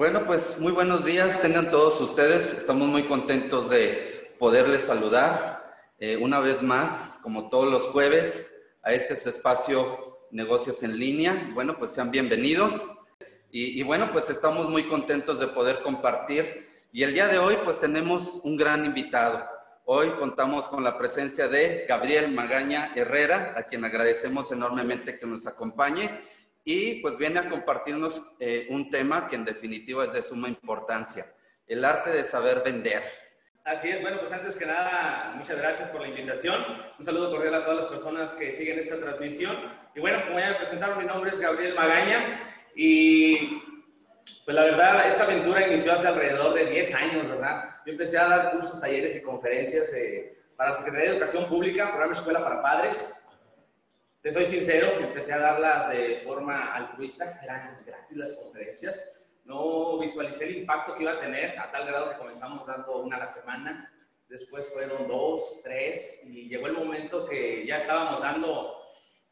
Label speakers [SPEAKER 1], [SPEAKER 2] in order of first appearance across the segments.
[SPEAKER 1] Bueno, pues muy buenos días, tengan todos ustedes. Estamos muy contentos de poderles saludar eh, una vez más, como todos los jueves, a este su espacio Negocios en Línea. Bueno, pues sean bienvenidos. Y, y bueno, pues estamos muy contentos de poder compartir. Y el día de hoy, pues tenemos un gran invitado. Hoy contamos con la presencia de Gabriel Magaña Herrera, a quien agradecemos enormemente que nos acompañe y pues viene a compartirnos eh, un tema que en definitiva es de suma importancia, el arte de saber vender.
[SPEAKER 2] Así es, bueno, pues antes que nada, muchas gracias por la invitación. Un saludo cordial a todas las personas que siguen esta transmisión. Y bueno, como ya me presentaron, mi nombre es Gabriel Magaña y pues la verdad, esta aventura inició hace alrededor de 10 años, ¿verdad? Yo empecé a dar cursos, talleres y conferencias eh, para la Secretaría de Educación Pública, programa Escuela para Padres, te soy sincero, empecé a darlas de forma altruista, eran gratis las conferencias. No visualicé el impacto que iba a tener, a tal grado que comenzamos dando una a la semana. Después fueron dos, tres, y llegó el momento que ya estábamos dando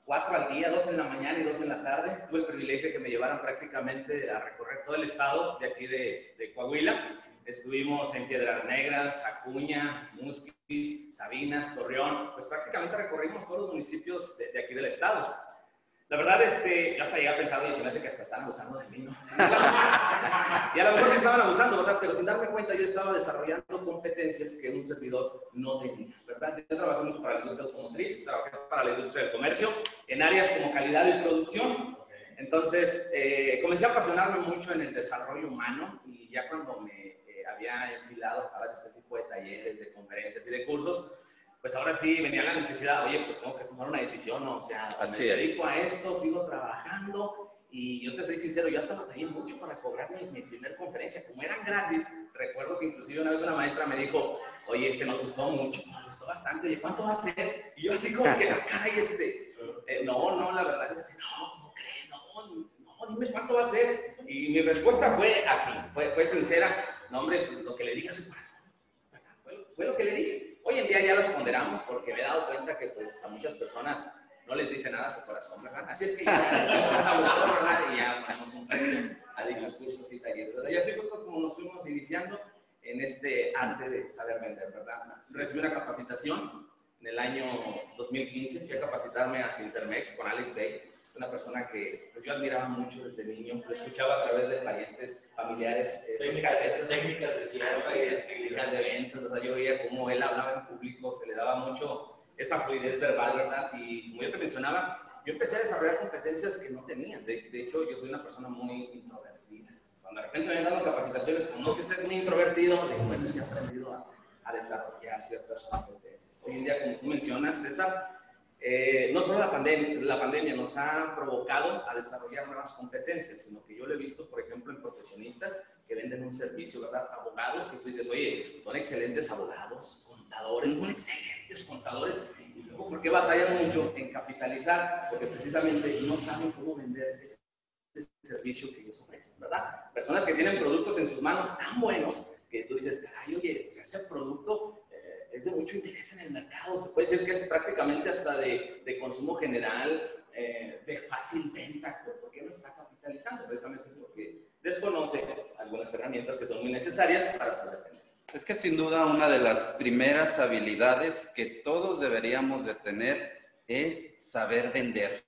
[SPEAKER 2] cuatro al día, dos en la mañana y dos en la tarde. Tuve el privilegio de que me llevaran prácticamente a recorrer todo el estado de aquí de, de Coahuila Estuvimos en Piedras Negras, Acuña, Musquis, Sabinas, Torreón, pues prácticamente recorrimos todos los municipios de, aquí del estado. La verdad, este, yo hasta llegué a pensar, y se me hace que hasta están abusando de mí, ¿no? y a lo mejor sí estaban abusando, ¿verdad? Pero sin darme cuenta, yo estaba desarrollando competencias que un servidor no tenía, ¿verdad? Yo trabajé mucho para la industria automotriz, trabajé para la industria del comercio, en áreas como calidad y producción. Entonces, eh, comencé a apasionarme mucho en el desarrollo humano y ya cuando me había enfilado para este tipo de talleres, de conferencias y de cursos, pues ahora sí venía la necesidad, oye, pues tengo que tomar una decisión, o sea, Así me dedico a esto, sigo trabajando y yo te soy sincero, yo hasta batallé mucho para cobrar mi, mi primer conferencia, como eran gratis, recuerdo que inclusive una vez una maestra me dijo, oye, este nos gustó mucho, nos gustó bastante, oye, ¿cuánto va a ser? Y yo así como que, la cara y este, eh, no, no, la verdad es que no, ¿cómo crees? No, no, dime cuánto va a ser. Y mi respuesta fue así, fue, fue sincera, no, hombre, pues, lo que le diga su corazón. Fue, lo que le dije. Hoy en día ya los ponderamos porque me he dado cuenta que pues a muchas personas no les dice nada a su corazón, ¿verdad? Así es que ya hicimos un tabulador, ¿verdad? Y ya ponemos un precio a dichos cursos y talleres, ¿verdad? Y así fue como nos fuimos iniciando en este arte de saber vender, ¿verdad? Recibí una capacitación en el año 2015, fui a capacitarme a Sintermex con Alex Day una persona que pues, yo admiraba mucho desde niño, lo escuchaba a través de parientes, familiares,
[SPEAKER 3] eh, técnicas, técnicas de cierre,
[SPEAKER 2] técnicas de ventas, ¿verdad? Yo veía cómo él hablaba en público, se le daba mucho esa fluidez verbal, ¿verdad? Y como yo te mencionaba, yo empecé a desarrollar competencias que no tenía. De, hecho, yo soy una persona muy introvertida. Cuando de repente me dando capacitaciones, como no que estés muy introvertido, después he aprendido a, a desarrollar ciertas competencias. Hoy en día, como tú mencionas, César, eh, no solo la pandemia, la pandemia nos ha provocado a desarrollar nuevas competencias, sino que yo lo he visto, por ejemplo, en profesionistas que venden un servicio, ¿verdad? Abogados que tú dices, oye, son excelentes abogados, contadores, son excelentes contadores, y luego, ¿por qué batallan mucho en capitalizar? Porque precisamente no saben cómo vender ese, servicio que ellos ofrecen, ¿verdad? Personas que tienen productos en sus manos tan buenos que tú dices, caray, oye, si ese producto es de mucho interés en el mercado. Se puede decir que es prácticamente hasta de, de consumo general, eh, de fácil venta. ¿Por qué no está capitalizando? Precisamente porque desconoce algunas herramientas que son muy necesarias para saber vender.
[SPEAKER 1] Es que sin duda una de las primeras habilidades que todos deberíamos de tener es saber vender.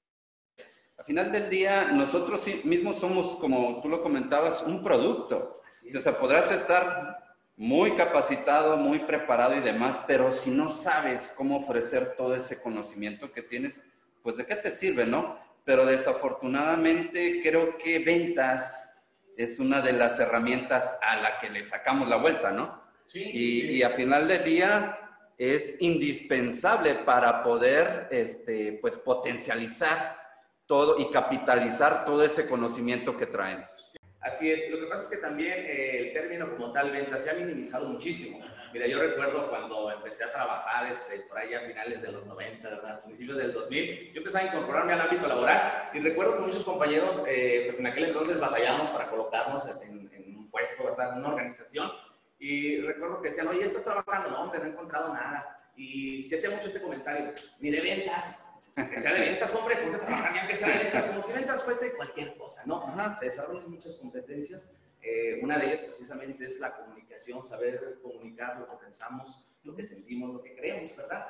[SPEAKER 1] Al final del día, nosotros mismos somos, como tú lo comentabas, un producto. O sea, podrás estar muy capacitado, muy preparado y demás, pero si no sabes cómo ofrecer todo ese conocimiento que tienes, pues de qué te sirve, ¿no? Pero desafortunadamente creo que ventas es una de las herramientas a la que le sacamos la vuelta, ¿no? Sí. Y, y a final del día es indispensable para poder, este, pues, potencializar todo y capitalizar todo ese conocimiento que traemos.
[SPEAKER 2] Así es, lo que pasa es que también eh, el término como tal venta se ha minimizado muchísimo. Mira, yo recuerdo cuando empecé a trabajar este, por ahí a finales de los 90, ¿verdad? principios del 2000, yo empecé a incorporarme al ámbito laboral y recuerdo que muchos compañeros, eh, pues en aquel entonces batallábamos para colocarnos en, en, un puesto, ¿verdad? En una organización y recuerdo que decían, oye, ¿estás trabajando? No, hombre, no he encontrado nada. Y se hacía mucho este comentario, ni de ventas, que sea de ventas, hombre, ponte a trabajar ya que sea de ventas, como si ventas fuese cualquier cosa, ¿no? Se desarrollan muchas competencias, Eh, una de ellas precisamente es la comunicación, saber comunicar lo que pensamos, lo que sentimos, lo que creemos, ¿verdad?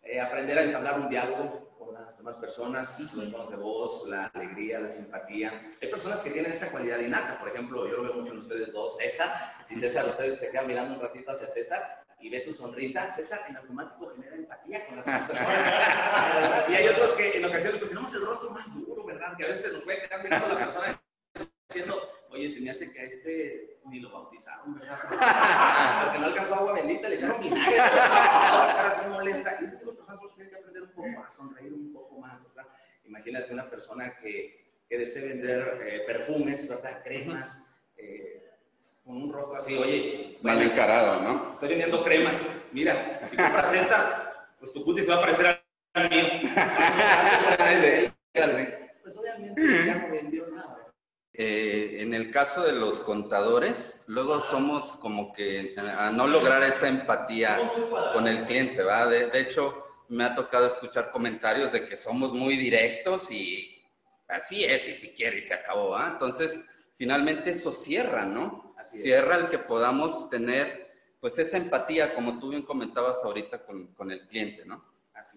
[SPEAKER 2] Eh, aprender a entablar un diálogo con las demás personas, los tonos de voz, la alegría, la simpatía. Hay personas que tienen esa cualidad innata, por ejemplo, yo lo veo mucho en ustedes dos, César, si César, ustedes se quedan mirando un ratito hacia César y ve su sonrisa, César en automático genera empatía con las personas. y hay otros que en ocasiones pues tenemos el rostro más duro, ¿verdad? Que a veces se nos puede quedar mirando la persona diciendo, oye, se me hace que a este ni lo bautizaron, ¿verdad? Porque no alcanzó agua bendita, le echaron vinagre, la cara se molesta. Y este tipo de personas tienen que aprender un poco a sonreír un poco más, ¿verdad? Imagínate una persona que, que desee vender eh, perfumes, ¿verdad? Cremas, eh, con un rostro así, oye.
[SPEAKER 1] Mal encarado, ¿no?
[SPEAKER 2] Estoy vendiendo cremas. Mira, si compras esta, pues tu cutis va a parecer al mío. pues obviamente ya no vendió nada.
[SPEAKER 1] Eh, en el caso de los contadores, luego somos como que a no lograr esa empatía con el cliente, ¿va? De, hecho, me ha tocado escuchar comentarios de que somos muy directos y así es, y si quiere, y se acabó, ¿va? Entonces, finalmente eso cierra, ¿no? Cierra el que podamos tener, pues, esa empatía, como tú bien comentabas ahorita con, con el cliente, ¿no?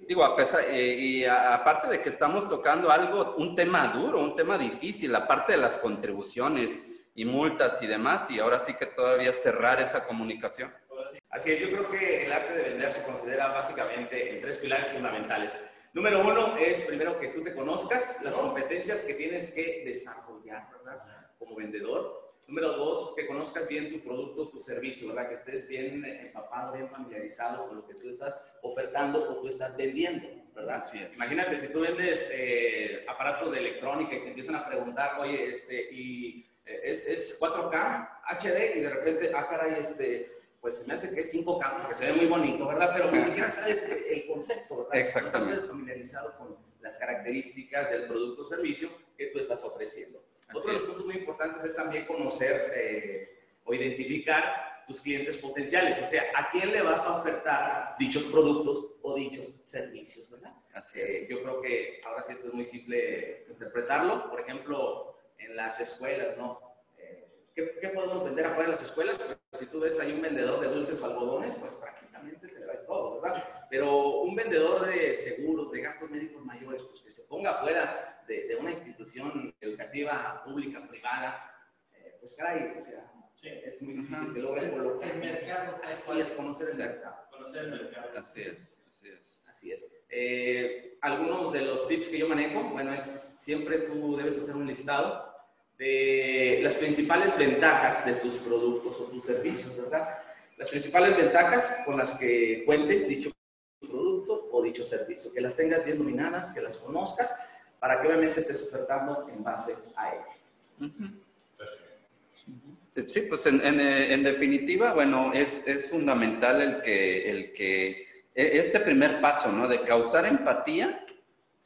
[SPEAKER 1] Digo, a pesar, eh, y aparte de que estamos tocando algo, un tema duro, un tema difícil, aparte de las contribuciones y multas y demás, y ahora sí que todavía cerrar esa comunicación.
[SPEAKER 2] Así es, yo creo que el arte de vender se considera básicamente en tres pilares fundamentales. Número uno es primero que tú te conozcas, las competencias que tienes que desarrollar, ¿verdad? Como vendedor. Número dos, que conozcas bien tu producto, tu servicio, ¿verdad? Que estés bien empapado, bien familiarizado con lo que tú estás ofertando o tú estás vendiendo, ¿verdad? Imagínate, si tú vendes eh, aparatos de electrónica y te empiezan a preguntar, oye, este, y eh, es, es 4K HD y de repente, ah, caray, este, pues se me hace que es 5K, porque se ve muy bonito, ¿verdad? Pero ni siquiera sabes el concepto, ¿verdad?
[SPEAKER 1] Exactamente.
[SPEAKER 2] No estás familiarizado con las características del producto o servicio que tú estás ofreciendo. Otro de los puntos muy importantes es también conocer eh, o identificar tus clientes potenciales, o sea, a quién le vas a ofertar dichos productos o dichos servicios, ¿verdad?
[SPEAKER 1] Así es.
[SPEAKER 2] Eh, yo creo que ahora sí esto es muy simple interpretarlo. Por ejemplo, en las escuelas, ¿no? Eh, ¿qué, podemos vender afuera de las escuelas? Pues, si tú ves ahí un vendedor de dulces o algodones, pues prácticamente se le va todo, ¿verdad? Pero un vendedor de seguros, de gastos médicos mayores, pues que se ponga afuera de, una institución educativa pública, privada, eh, pues caray, o sea, es muy difícil que logres colocar.
[SPEAKER 3] El mercado.
[SPEAKER 2] Así es, conocer el mercado.
[SPEAKER 3] Conocer el mercado.
[SPEAKER 1] Así es, así es.
[SPEAKER 2] Así es. Eh, algunos de los tips que yo manejo, bueno, es siempre tú debes hacer un listado de las principales ventajas de tus productos o tus servicios, ¿verdad? Las principales ventajas con las que cuente dicho producto o dicho servicio, que las tengas bien dominadas, que las conozcas para que obviamente estés ofertando en base a ello.
[SPEAKER 1] Sí, pues en, en, definitiva, bueno, es, es, fundamental el que, el que, e, este primer paso, ¿no? De causar empatía,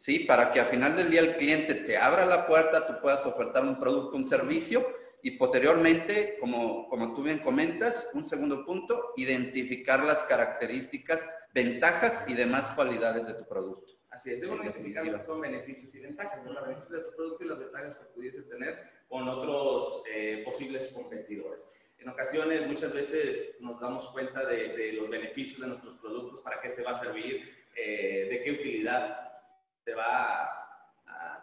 [SPEAKER 1] ¿sí? Para que al final del día el cliente te abra la puerta, tú puedas ofertar un producto, un servicio y posteriormente, como, como tú bien comentas, un segundo punto, identificar las características, ventajas y demás cualidades de tu producto.
[SPEAKER 2] Así es, debo identificar lo que son beneficios y ventajas, los beneficios de tu producto y las ventajas que pudiese tener con otros eh, posibles competidores. En ocasiones, muchas veces nos damos cuenta de, los beneficios de nuestros productos, para qué te va a servir, eh, de qué utilidad te va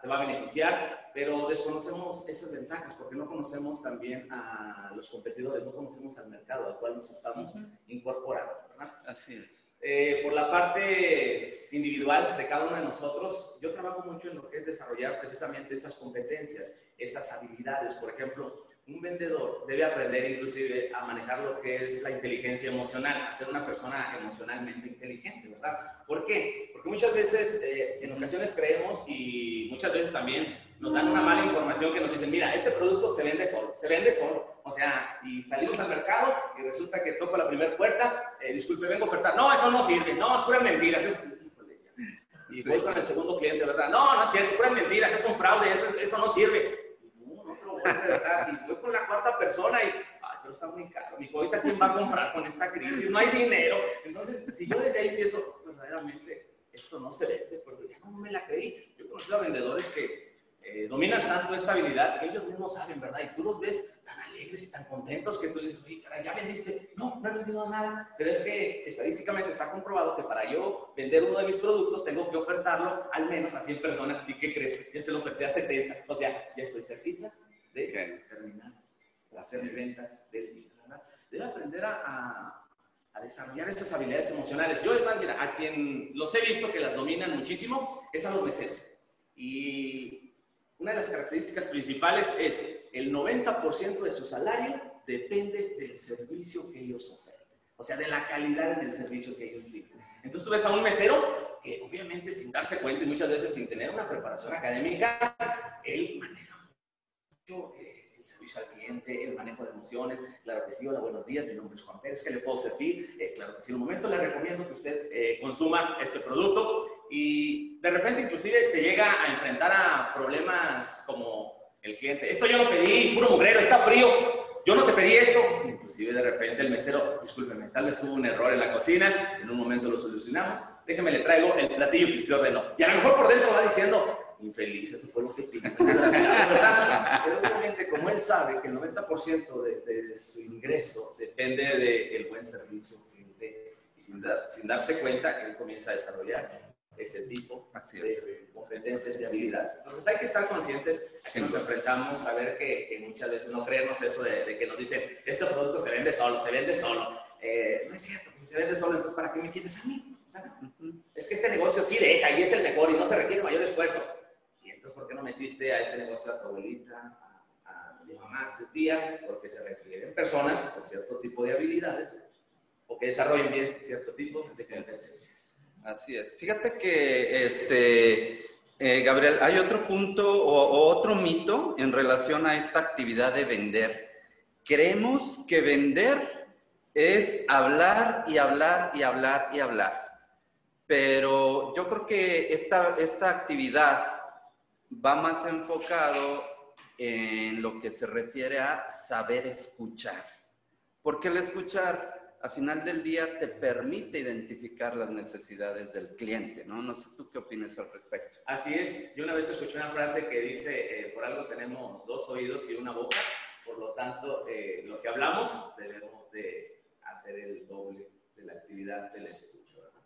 [SPEAKER 2] te va a beneficiar, pero desconocemos esas ventajas porque no conocemos también a los competidores, no conocemos al mercado al cual nos estamos incorporando, ¿verdad?
[SPEAKER 1] Así es.
[SPEAKER 2] Eh, por la parte individual de cada uno de nosotros, yo trabajo mucho en lo que es desarrollar precisamente esas competencias, esas habilidades. Por ejemplo, un vendedor debe aprender inclusive a manejar lo que es la inteligencia emocional, a ser una persona emocionalmente inteligente, ¿verdad? ¿Por qué? Porque muchas veces, eh, en ocasiones creemos y muchas veces también nos dan una mala información que nos dicen, mira, este producto se vende solo, se vende solo. O sea, y salimos al mercado y resulta que toco la primera puerta, eh, disculpe, vengo a ofertar, no, eso no sirve, no, es pura mentiras. Es... Y voy con el segundo cliente, ¿verdad? No, no es cierto, pura mentiras, es un fraude, eso, eso no sirve y voy con la cuarta persona y, ay, pero está muy caro, mi ahorita quién va a comprar con esta crisis, no hay dinero. Entonces, si yo desde ahí empiezo, verdaderamente, esto no se vende, pues ya no me la creí. Yo he conocido a vendedores que eh, dominan tanto esta habilidad que ellos mismos saben, ¿verdad? Y tú los ves tan alegres y tan contentos que tú dices, ya vendiste. No, no he vendido nada. Pero es que estadísticamente está comprobado que para yo vender uno de mis productos tengo que ofertarlo al menos a 100 personas. ¿Y qué crees? Ya se lo oferté a 70. O sea, ya estoy cerquitas de terminar, de hacer mi venta día. Debe aprender a, a, desarrollar esas habilidades emocionales. Yo, además, mira, a quien los he visto que las dominan muchísimo es a los meseros. Y una de las características principales es el 90% de su salario depende del servicio que ellos oferten. O sea, de la calidad del servicio que ellos brindan. Entonces tú ves a un mesero que obviamente sin darse cuenta y muchas veces sin tener una preparación académica, él maneja eh, el servicio al cliente, el manejo de emociones. Claro que sí, hola, buenos días, mi nombre es Juan Pérez, ¿qué le puedo servir? Eh, claro que sí, en un momento le recomiendo que usted eh, consuma este producto y de repente inclusive se llega a enfrentar a problemas como el cliente, esto yo lo pedí, puro mugrero, está frío, yo no te pedí esto. Inclusive de repente el mesero, discúlpeme, tal vez hubo un error en la cocina, en un momento lo solucionamos, déjeme le traigo el platillo que usted ordenó. Y a lo mejor por dentro va diciendo, infeliz, eso fue lo que pidió. Obviamente como él sabe que el 90% de, de, su ingreso depende del buen servicio que él dé, y sin, sin darse cuenta, él comienza a desarrollar ese tipo de competencias y habilidades. Entonces hay que estar conscientes que nos enfrentamos a ver que, muchas veces no creemos eso de, que nos dicen, este producto se vende solo, se vende solo. Eh, no es cierto, pues si se vende solo, entonces ¿para qué me quieres a mí? Es que este negocio sí deja y es el mejor y no se requiere mayor esfuerzo. Y entonces, ¿por qué no metiste a este negocio a tu abuelita, tu mamá, tu tía? Porque se requieren personas con cierto tipo de habilidades o que desarrollen bien cierto tipo de competencias.
[SPEAKER 1] Así es. Fíjate que, este, eh, Gabriel, hay otro punto o, otro mito en relación a esta actividad de vender. Creemos que vender es hablar y hablar y hablar y hablar. Pero yo creo que esta, esta actividad va más enfocado en lo que se refiere a saber escuchar. Porque el escuchar a final del día te permite identificar las necesidades del cliente, ¿no? No sé tú qué opinas al respecto.
[SPEAKER 2] Así es. Yo una vez escuché una frase que dice, eh, por algo tenemos dos oídos y una boca, por lo tanto, eh, lo que hablamos debemos de hacer el doble de la actividad de la escucha, ¿verdad?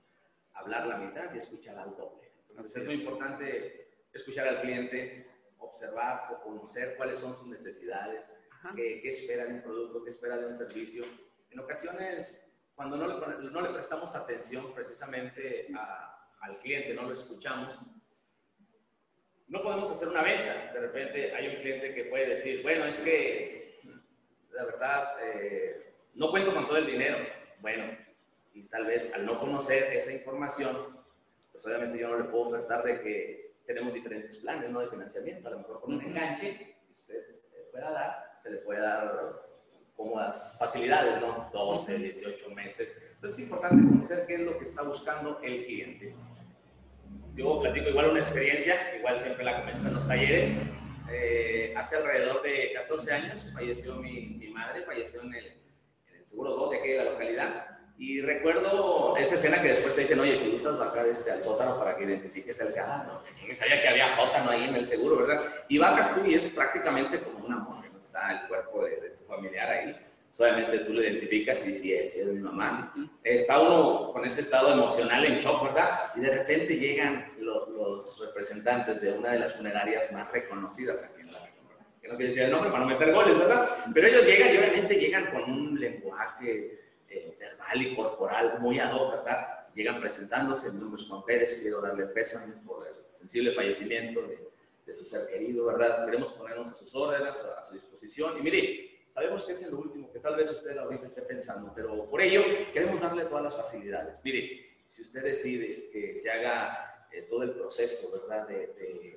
[SPEAKER 2] Hablar la mitad y escuchar al doble. Entonces es muy importante escuchar al cliente, observar o conocer cuáles son sus necesidades, qué, qué espera de un producto, qué espera de un servicio en ocasiones, cuando no le, no le prestamos atención precisamente al cliente, no lo escuchamos, no podemos hacer una venta. De repente hay un cliente que puede decir, bueno, es que la verdad eh, no cuento con todo el dinero. Bueno, y tal vez al no conocer esa información, pues obviamente yo no le puedo ofertar de que tenemos diferentes planes ¿no? de financiamiento. A lo mejor con un enganche que usted pueda dar, se le puede dar las facilidades, ¿no? 12, 18 meses. Entonces es importante conocer qué es lo que está buscando el cliente. Yo platico igual una experiencia, igual siempre la comento en los talleres. Eh, hace alrededor de 14 años falleció mi, mi madre, falleció en el, en el, Seguro 2 de aquí de la localidad. Y recuerdo esa escena que después te dicen, oye, si gustas bajar este, al sótano para que identifiques el ah, no, ¿quién sabía que había sótano ahí en el seguro, verdad? Y bajas tú y es prácticamente como una mujer, no está el cuerpo de, de familiar ahí, solamente tú lo identificas y si es, si es mi mamá. Está uno con ese estado emocional en shock, ¿verdad? Y de repente llegan los representantes de una de las funerarias más reconocidas aquí en la región, Que no quiero decir el nombre para no meter goles, ¿verdad? Pero ellos llegan y obviamente llegan con un lenguaje verbal y corporal muy ad hoc, ¿verdad? Llegan presentándose, mi nombre es Juan Pérez, quiero darle pésame por el sensible fallecimiento de, de su ser querido, ¿verdad? Queremos ponernos a sus órdenes, a, a su disposición. Y mire, Sabemos que es el último que tal vez usted ahorita esté pensando, pero por ello queremos darle todas las facilidades. Mire, si usted decide que se haga eh, todo el proceso, ¿verdad? De,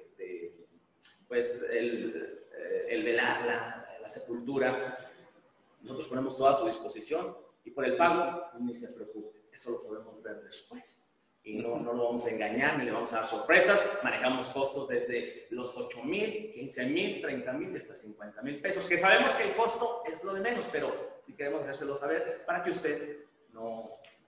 [SPEAKER 2] pues el, eh, el velar la, la, sepultura, nosotros ponemos toda a su disposición y por el pago, ni se preocupe, eso lo podemos ver después y no, no lo vamos a engañar ni le vamos a dar sorpresas. Manejamos costos desde los 8 mil, 15 mil, 30 mil hasta 50 mil pesos, que sabemos que el costo es lo de menos, pero si queremos hacérselo saber para que usted no,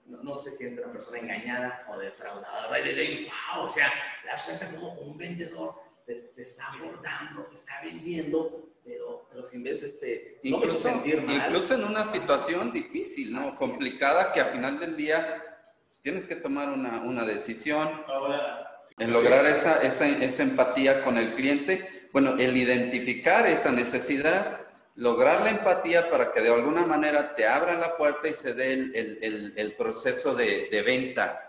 [SPEAKER 2] no, se sienta una persona engañada o defraudada. Y wow, o sea, te das cuenta como un vendedor te, está abordando, te está vendiendo, pero, pero sin vez este,
[SPEAKER 1] incluso, sentir mal. Incluso en una situación difícil, ¿no? Complicada, que al final del día pues, tienes que tomar una, una decisión. Ahora, en lograr esa, esa, esa empatía con el cliente, bueno, el identificar esa necesidad, lograr la empatía para que de alguna manera te abran la puerta y se dé el, el, el, proceso de, de, venta.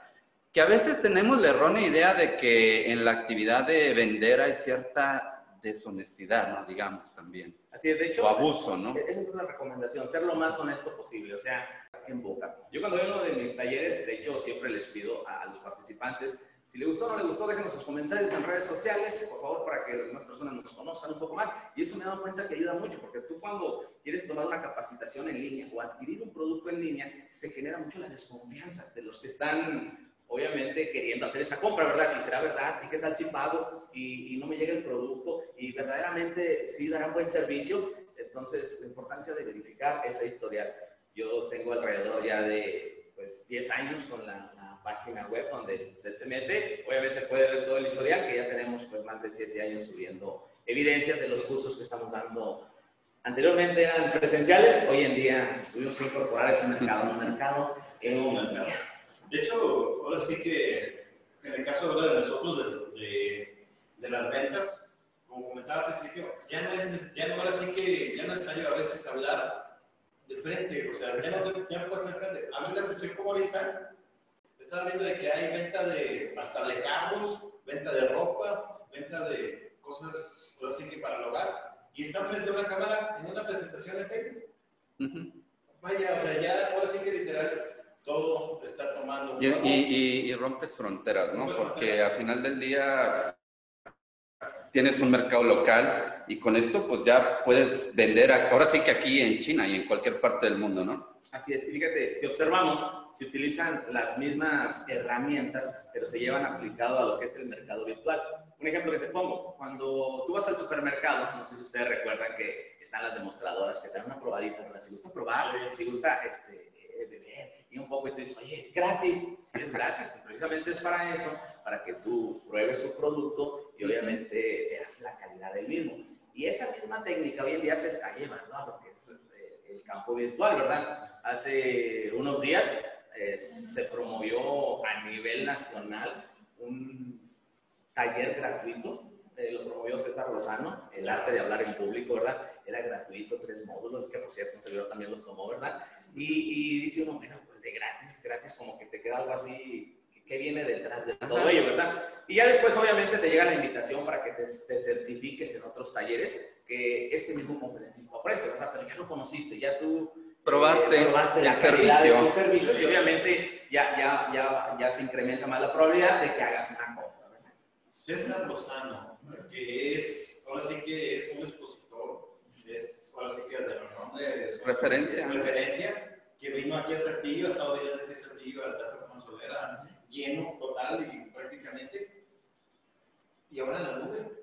[SPEAKER 1] Que a veces tenemos la errónea idea de que en la actividad de vender hay cierta deshonestidad, ¿no? Digamos también.
[SPEAKER 2] Así es, de hecho.
[SPEAKER 1] O abuso, ¿no?
[SPEAKER 2] Esa es una recomendación, ser lo más honesto posible, o sea, en boca. Yo cuando veo uno de mis talleres, de hecho, siempre les pido a los participantes si le gustó o no le gustó, déjenos sus comentarios en redes sociales, por favor, para que las demás personas nos conozcan un poco más. Y eso me he dado cuenta que ayuda mucho, porque tú cuando quieres tomar una capacitación en línea o adquirir un producto en línea, se genera mucho la desconfianza de los que están, obviamente, queriendo hacer esa compra, ¿verdad? Y será verdad, y qué tal si pago y, no me llega el producto y verdaderamente sí darán buen servicio. Entonces, la importancia de verificar esa historial. Yo tengo alrededor ya de pues 10 años con la, página web donde usted se mete, obviamente puede ver todo el historial, que ya tenemos pues más de 7 años subiendo evidencias de los cursos que estamos dando. Anteriormente eran presenciales, hoy en día tuvimos que incorporar ese mercado, un mercado en mercado.
[SPEAKER 3] De hecho, ahora sí que en el caso ahora de nosotros de, de, las ventas, como comentaba al principio, ya no es, ya no, ahora sí que ya no es necesario a veces hablar de frente, o sea, ya no, ya no puedes de frente. A mí la sesión como ahorita, estaba viendo de que hay venta de, hasta de carros, venta de ropa, venta de cosas, ahora sí que para el hogar, y están frente a una cámara en una presentación en Facebook. Vaya, o sea, ya ahora sí que literal todo está tomando.
[SPEAKER 1] Y, y, y, rompes fronteras, ¿no? Porque al final del día tienes un mercado local y con esto pues ya puedes vender, ahora sí que aquí en China y en cualquier parte del mundo, ¿no?
[SPEAKER 2] Así es, fíjate, si observamos, se utilizan las mismas herramientas, pero se llevan aplicado a lo que es el mercado virtual. Un ejemplo que te pongo, cuando tú vas al supermercado, no sé si ustedes recuerdan que están las demostradoras que te dan una probadita, ¿verdad? Si gusta probar, si gusta este, y un poco y tú dices, oye, gratis, si es gratis, pues precisamente es para eso, para que tú pruebes su producto y obviamente veas la calidad del mismo. Y esa misma técnica hoy en día se está llevando a lo que es eh, el campo virtual, ¿verdad? Hace unos días eh, se promovió a nivel nacional un taller gratuito lo promovió César Lozano, el arte de hablar en público, ¿verdad? Era gratuito, tres módulos, que por cierto un servidor también los tomó, ¿verdad? Y, y, dice uno, bueno, pues de gratis, gratis, como que te queda algo así, que viene detrás de todo ello, ¿verdad? Y ya después obviamente te llega la invitación para que te, te, certifiques en otros talleres que este mismo conferencista ofrece, ¿verdad? Pero ya lo conociste, ya tú
[SPEAKER 1] probaste,
[SPEAKER 2] probaste la servicio. de sus servicios y obviamente ya, ya, ya, ya se incrementa más la probabilidad de que hagas una compra, ¿verdad?
[SPEAKER 3] César Lozano que es, ahora sí que es un expositor, es ahora sí que de renombre, es
[SPEAKER 1] referencia.
[SPEAKER 3] Es referencia, que vino aquí a Saltillo, ha estado viendo aquí a Saltillo, al Teatro Consolera, lleno total y prácticamente, y ahora la nube.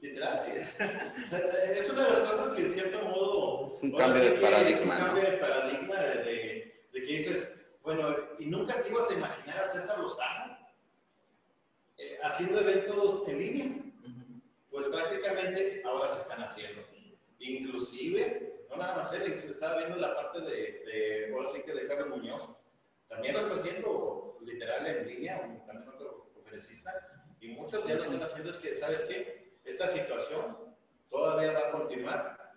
[SPEAKER 3] Literal. Así es. O sea, es una de las cosas que en cierto modo...
[SPEAKER 1] Es un cambio de paradigma. Es
[SPEAKER 3] un cambio de paradigma de, de, de, que dices, bueno, y nunca te ibas a imaginar a César Lozano eh, haciendo eventos en línea pues prácticamente ahora se están haciendo. Inclusive, no nada más él, estaba viendo la parte de, de ahora sí que de Carlos Muñoz, también lo está haciendo literal en línea, también otro conferencista, y muchos ya lo están haciendo es que, ¿sabes qué? Esta situación todavía va a continuar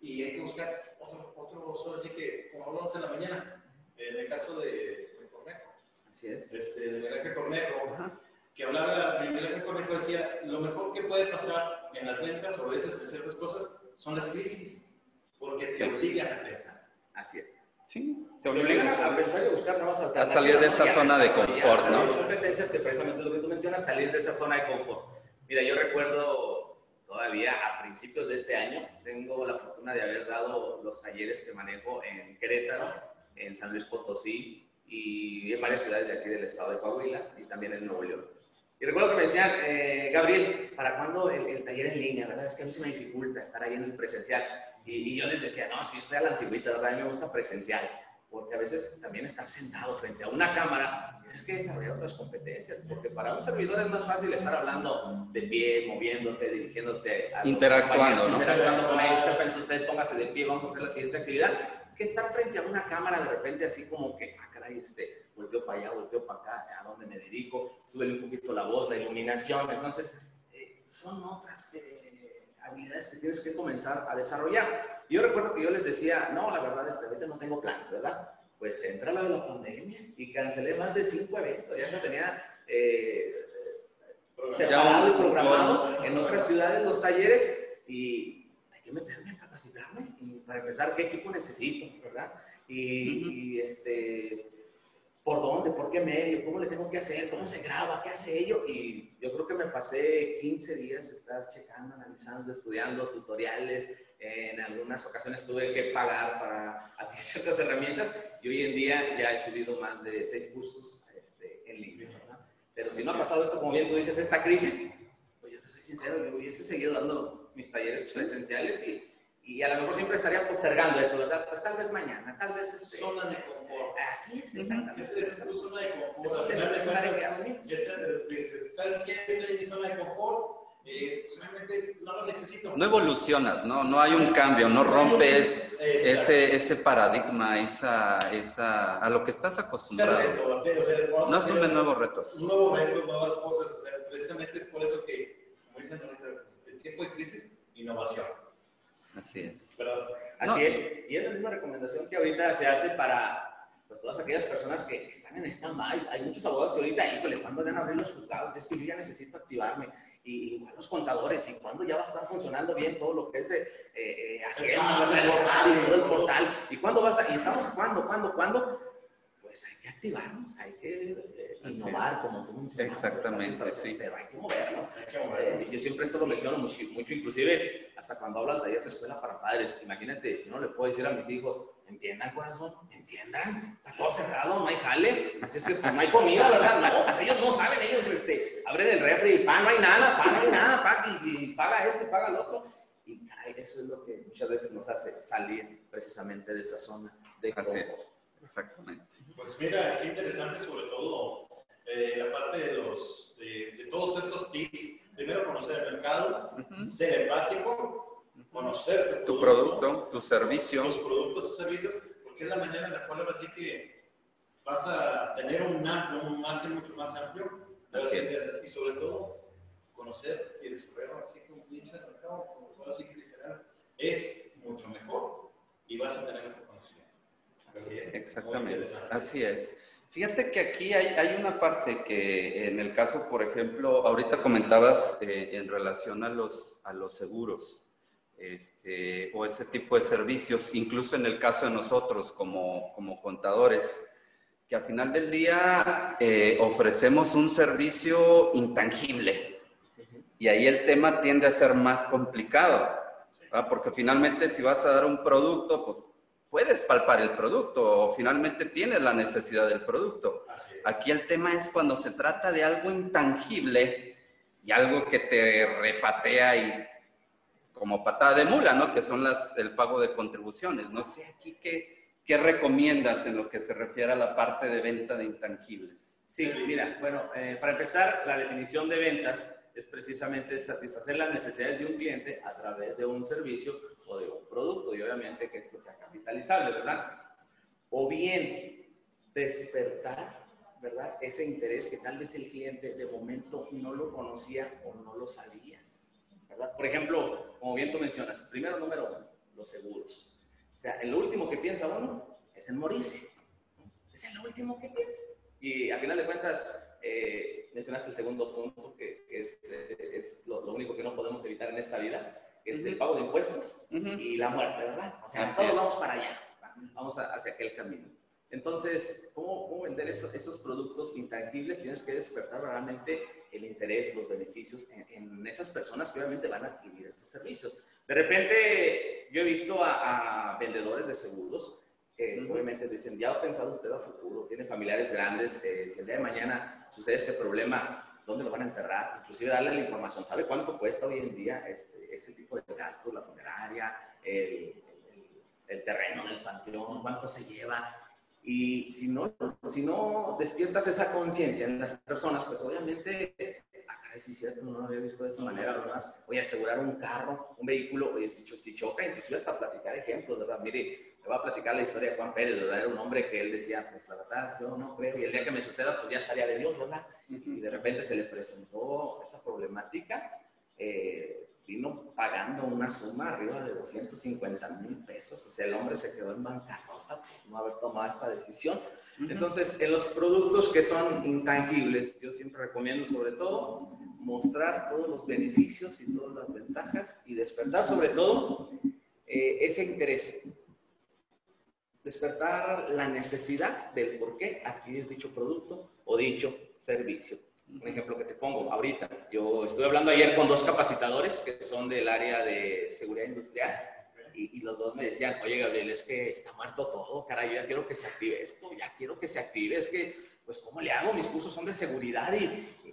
[SPEAKER 3] y hay que buscar otro, otro, solo así que, como hablamos en la mañana, en el caso de, de Cornejo.
[SPEAKER 2] Así es.
[SPEAKER 3] Este, de Miguel Cornejo, que hablaba, Miguel Cornejo decía, lo mejor que puede pasar en las ventas o a veces en ciertas cosas son las crisis, porque se obligan a pensar.
[SPEAKER 2] Así es.
[SPEAKER 1] Sí,
[SPEAKER 2] te obligan a, pensar y a buscar nuevas alternativas.
[SPEAKER 1] A salir de esa zona de confort, ¿no?
[SPEAKER 2] Las competencias que precisamente lo que tú mencionas, salir de esa zona de confort. Mira, yo recuerdo todavía a principios de este año, tengo la fortuna de haber dado los talleres que manejo en Querétaro, en San Luis Potosí y en varias ciudades de aquí del estado de Coahuila y también en Nuevo León. Y recuerdo que me decían, eh, Gabriel, ¿para cuándo el, taller en línea? ¿Verdad? Es que a mí se me dificulta estar ahí en el presencial. Y, yo les decía, no, es que yo estoy a la antigüita, ¿verdad? A mí me gusta presencial. porque a veces también estar sentado frente a una cámara, tienes que desarrollar otras competencias, porque para un servidor es más fácil estar hablando de pie, moviéndote, dirigiéndote, a
[SPEAKER 1] interactuando,
[SPEAKER 2] ¿no? interactuando con ellos, ¿qué piensa usted? Póngase de pie, vamos a hacer la siguiente actividad, que estar frente a una cámara de repente así como que, ah, caray, este, volteo para allá, volteo para acá, a dónde me dedico, súbele un poquito la voz, la iluminación, entonces, eh, son otras... Eh, habilidades que tienes que comenzar a desarrollar. Yo recuerdo que yo les decía, no, la verdad, este, ahorita no tengo planes, ¿verdad? Pues entra la de la pandemia y cancelé más de cinco eventos, ya no tenía eh, separado y programado en otras ciudades los talleres y hay que meterme a capacitarme y para empezar, ¿qué equipo necesito, verdad? Y, y este por dónde, por qué medio, cómo le tengo que hacer, cómo se graba, qué hace ello. Y yo creo que me pasé 15 días estar checando, analizando, estudiando tutoriales. En algunas ocasiones tuve que pagar para adquirir ciertas herramientas y hoy en día ya he subido más de 6 cursos este, en línea. Pero si no ha pasado esto, como bien tú dices, esta crisis, pues yo te soy sincero, yo hubiese seguido dando mis talleres presenciales y, y a lo mejor siempre estaría postergando eso, ¿verdad? Pues tal vez mañana, tal vez... Este,
[SPEAKER 3] Zona de confort.
[SPEAKER 2] Así es, exactamente.
[SPEAKER 3] Esa es tu zona de confort. Es, es, es, ¿Sabes qué? Estoy en mi zona de confort. Eh, pues, realmente no lo necesito.
[SPEAKER 1] No evolucionas, ¿no? No hay un cambio, no rompes ese, ese paradigma, esa, esa, a lo que estás acostumbrado.
[SPEAKER 3] Reto, o sea,
[SPEAKER 1] no asumes nuevos retos.
[SPEAKER 3] Un nuevo reto, nuevas cosas. O sea, precisamente es por eso que, como dicen ahorita, el tiempo de crisis, innovación.
[SPEAKER 1] Así es.
[SPEAKER 2] Así es. Y es la misma recomendación que ahorita se hace para pues todas aquellas personas que están en stand-by. Hay muchos abogados que ahorita, híjole, ¿cuándo van a abrir los juzgados? Es que yo ya necesito activarme. Y igual los contadores, ¿y cuándo ya va a estar funcionando bien todo lo que es eh, eh, haciendo el portal, el portal? ¿Y cuándo va a estar? ¿Y estamos cuándo, cuándo, cuándo? Pues hay que activarnos, hay que eh, innovar, como tú mencionas.
[SPEAKER 1] Exactamente, sí.
[SPEAKER 2] Pero hay que movernos. Eh, yo siempre esto lo menciono mucho, mucho, inclusive hasta cuando hablo al taller de escuela para padres. Imagínate, yo no le puedo decir a mis hijos, entiendan corazón, entiendan, está todo cerrado, no hay jale, así es que pues, no hay comida, ¿verdad? No, pues ellos no saben, ellos este, abren el refri, pan, no hay nada, pan, no hay nada, pan, y, y paga este, paga el otro. Y caray, eso es lo que muchas veces nos hace salir precisamente de esa zona de confort.
[SPEAKER 1] Exactamente.
[SPEAKER 3] Pues mira, qué interesante sobre todo eh, la parte de, los, de, todos estos tips. Primero conocer el mercado, ser empático, conocer
[SPEAKER 1] tu, producto, tu servicio.
[SPEAKER 3] Tus productos, tus servicios, porque es la manera en la cual ahora sí que vas a tener un, amplio, un margen mucho más amplio. Y sobre todo, conocer y desarrollar así que un nicho de mercado, como ahora sí que literal, es mucho mejor y vas a tener mejor
[SPEAKER 1] Exactamente, así es. Fíjate que aquí hay, hay, una parte que en el caso, por ejemplo, ahorita comentabas eh, en relación a los, a los seguros este, o ese tipo de servicios, incluso en el caso de nosotros como, como contadores, que al final del día eh, ofrecemos un servicio intangible. Y ahí el tema tiende a ser más complicado, porque finalmente si vas a dar un producto, pues puedes palpar el producto o finalmente tienes la necesidad del producto. Aquí el tema es cuando se trata de algo intangible y algo que te repatea y como patada de mula, ¿no? Que son las, el pago de contribuciones. No sé aquí qué, qué recomiendas en lo que se refiere a la parte de venta de intangibles.
[SPEAKER 2] Sí, mira, bueno, eh, para empezar, la definición de ventas es precisamente satisfacer las necesidades de un cliente a través de un servicio o de un producto y obviamente que esto sea capitalizable, ¿verdad? O bien despertar, ¿verdad? Ese interés que tal vez el cliente de momento no lo conocía o no lo sabía, ¿verdad? Por ejemplo, como bien tú mencionas, primero número uno, los seguros. O sea, el último que piensa uno es en morirse. Es el último que piensa. Y a final de cuentas, eh, mencionaste el segundo punto, que es, es lo, único que no podemos evitar en esta vida, que es el pago de impuestos y la muerte, ¿verdad? O sea, todos vamos para allá, vamos hacia aquel camino. Entonces, ¿cómo, cómo vender esos productos intangibles? Tienes que despertar realmente el interés, los beneficios en, esas personas que obviamente van a adquirir estos servicios. De repente, yo he visto a, a vendedores de seguros que obviamente dicen, ya ha pensado usted a futuro, tiene familiares grandes, eh, si el día de mañana sucede este problema, dónde lo van a enterrar, inclusive darle la información. ¿Sabe cuánto cuesta hoy en día este, ese tipo de gastos, la funeraria, el, el, terreno en el panteón, cuánto se lleva? Y si no, si no despiertas esa conciencia en las personas, pues obviamente, ah, caray, sí es cierto, no lo había visto de esa manera, ¿verdad? Oye, asegurar un carro, un vehículo, oye, si, si choca, inclusive hasta platicar ejemplos, ¿verdad? Mire, le voy a platicar la historia de Juan Pérez, ¿verdad? Era un hombre que él decía, pues la verdad, yo no creo, y el día que me suceda, pues ya estaría de Dios, ¿verdad? Y de repente se le presentó esa problemática. Eh, vino pagando una suma arriba de 250 mil pesos. O sea, el hombre se quedó en bancarrota por no haber tomado esta decisión. Entonces, en los productos que son intangibles, yo siempre recomiendo sobre todo mostrar todos los beneficios y todas las ventajas y despertar sobre todo eh, ese interés. Despertar la necesidad del por qué adquirir dicho producto o dicho servicio. Un ejemplo que te pongo ahorita. Yo estuve hablando ayer con dos capacitadores que son del área de seguridad industrial y, los dos me decían, oye Gabriel, es que está muerto todo, caray, yo ya quiero que se active esto, ya quiero que se active, es que, pues, ¿cómo le hago? Mis cursos son de seguridad y,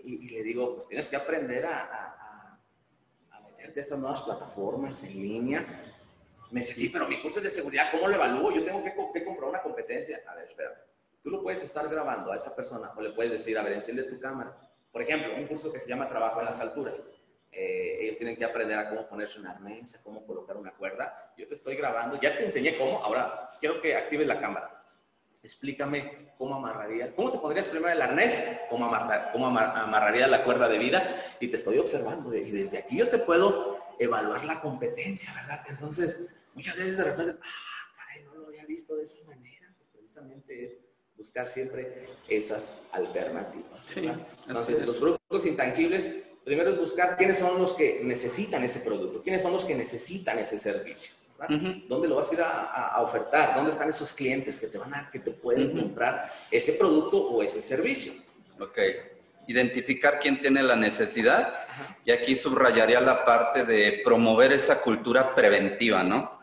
[SPEAKER 2] y, le digo, pues tienes que aprender a, a, a, meterte a estas nuevas plataformas en línea. Me dice, sí, pero mi curso es de seguridad, ¿cómo lo evalúo? Yo tengo que, que comprar una competencia. A ver, espera. Tú lo puedes estar grabando a esa persona o le puedes decir, a ver, enciende tu cámara por ejemplo, un curso que se llama Trabajo en las Alturas. Eh, ellos tienen que aprender a cómo ponerse una arnés, a cómo colocar una cuerda. Yo te estoy grabando, ya te enseñé cómo, ahora quiero que actives la cámara. Explícame cómo amarraría, cómo te pondrías primero el arnés, cómo, cómo amarraría la cuerda de vida y te estoy observando. Y desde aquí yo te puedo evaluar la competencia, ¿verdad? Entonces, muchas veces de repente, ah, caray, no lo había visto de esa manera. Pues precisamente es buscar siempre esas alternativas. Entonces, los productos intangibles, primero es buscar quiénes son los que necesitan ese producto, quiénes son los que necesitan ese servicio. ¿Dónde lo vas a ir a, ofertar? ¿Dónde están esos clientes que te van a, que te pueden comprar ese producto o ese servicio?
[SPEAKER 1] Ok. Identificar quién tiene la necesidad y aquí subrayaría la parte de promover esa cultura preventiva, ¿no?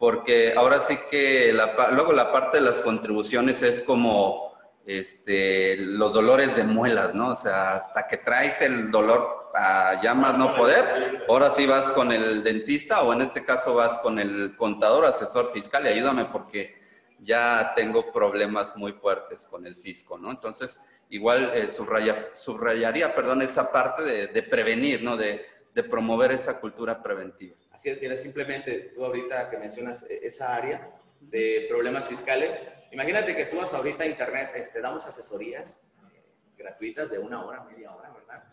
[SPEAKER 1] Porque ahora sí que luego la parte de las contribuciones es como este, los dolores de muelas, ¿no? O sea, hasta que traes el dolor a ya más no poder, ahora sí vas con el dentista o en este caso vas con el contador, asesor fiscal y ayúdame porque ya tengo problemas muy fuertes con el fisco, ¿no? Entonces, igual eh, subrayaría, perdón, esa parte de, prevenir, ¿no? De, de promover esa cultura preventiva.
[SPEAKER 2] Así es, mira, simplemente tú ahorita que mencionas e-, esa área de problemas fiscales, imagínate que subas ahorita a internet, este, damos asesorías eh, gratuitas de una hora, media hora, ¿verdad?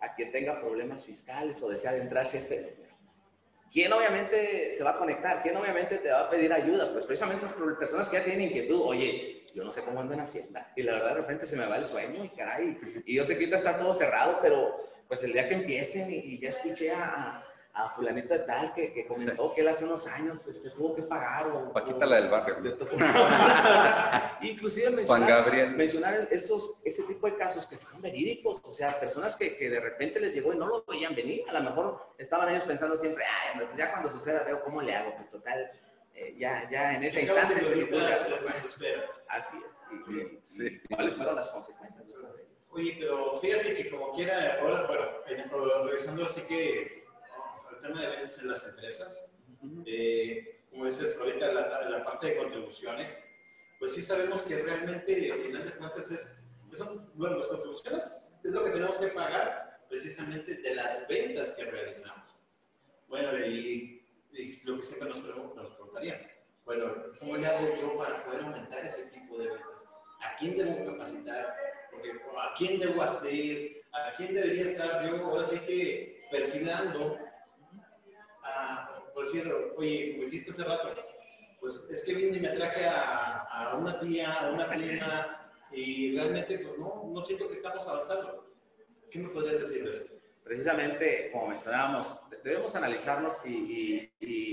[SPEAKER 2] A quien tenga problemas fiscales o desea adentrarse a este... ¿Quién obviamente se va a conectar? ¿Quién obviamente te va a pedir ayuda? Pues precisamente las personas que ya tienen inquietud, oye, yo no sé cómo ando en Hacienda. Y la verdad de repente se me va el sueño y caray. Y yo sé que está todo cerrado, pero pues el día que empiecen y, ya escuché a a fulanito de tal que, que comentó que él hace unos años pues, te tuvo que pagar. O,
[SPEAKER 1] Paquita la del barrio.
[SPEAKER 2] Inclusive mencionar, mencionar esos, ese tipo de casos que fueron verídicos, o sea, personas que, que, de repente les llegó y no lo veían venir, a lo mejor estaban ellos pensando siempre, ay, pues ya cuando suceda veo cómo le hago, pues total, eh, ya, ya en ese instante se Así es. sí. ¿Cuáles fueron las consecuencias?
[SPEAKER 3] Oye, pero fíjate que como quiera, ahora, bueno, regresando así que tema de ventas en las empresas, eh, como dices ahorita, la, la, parte de contribuciones, pues sí sabemos que realmente, al final de cuentas, es, son, bueno, las contribuciones es lo que tenemos que pagar precisamente de las ventas que realizamos. Bueno, y, lo que siempre nos, nos preguntarían, bueno, ¿cómo le hago yo para poder aumentar ese tipo de ventas? ¿A quién debo capacitar? Porque, ¿A quién debo hacer? ¿A quién debería estar yo ahora sí que perfilando por decir, oye, como hace rato, pues es que vine y me traje a, una tía, a una prima, y realmente, pues no, no siento que estamos avanzando. ¿Qué me podrías decir de eso?
[SPEAKER 2] Precisamente, como mencionábamos, debemos analizarnos y,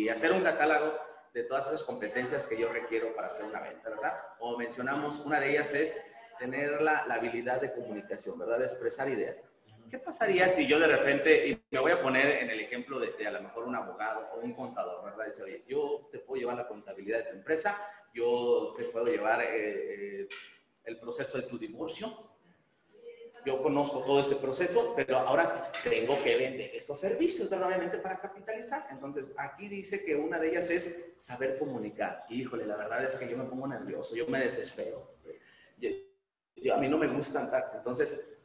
[SPEAKER 2] hacer un catálogo de todas esas competencias que yo requiero para hacer una venta, ¿verdad? Como mencionamos, una de ellas es tener la habilidad de comunicación, ¿verdad? De expresar ideas. ¿Qué pasaría si yo de repente, y me voy a poner en el ejemplo de, a lo mejor un abogado o un contador, ¿verdad? Dice, oye, yo te puedo llevar la contabilidad de tu empresa, yo te puedo llevar eh, eh, el proceso de tu divorcio. yo conozco todo ese proceso, pero ahora tengo que vender esos servicios, Obviamente para capitalizar. Entonces, aquí dice que una de ellas es saber comunicar. Híjole, la verdad es que yo me pongo nervioso, yo me desespero. Yo, a mí no me gusta andar. Entonces,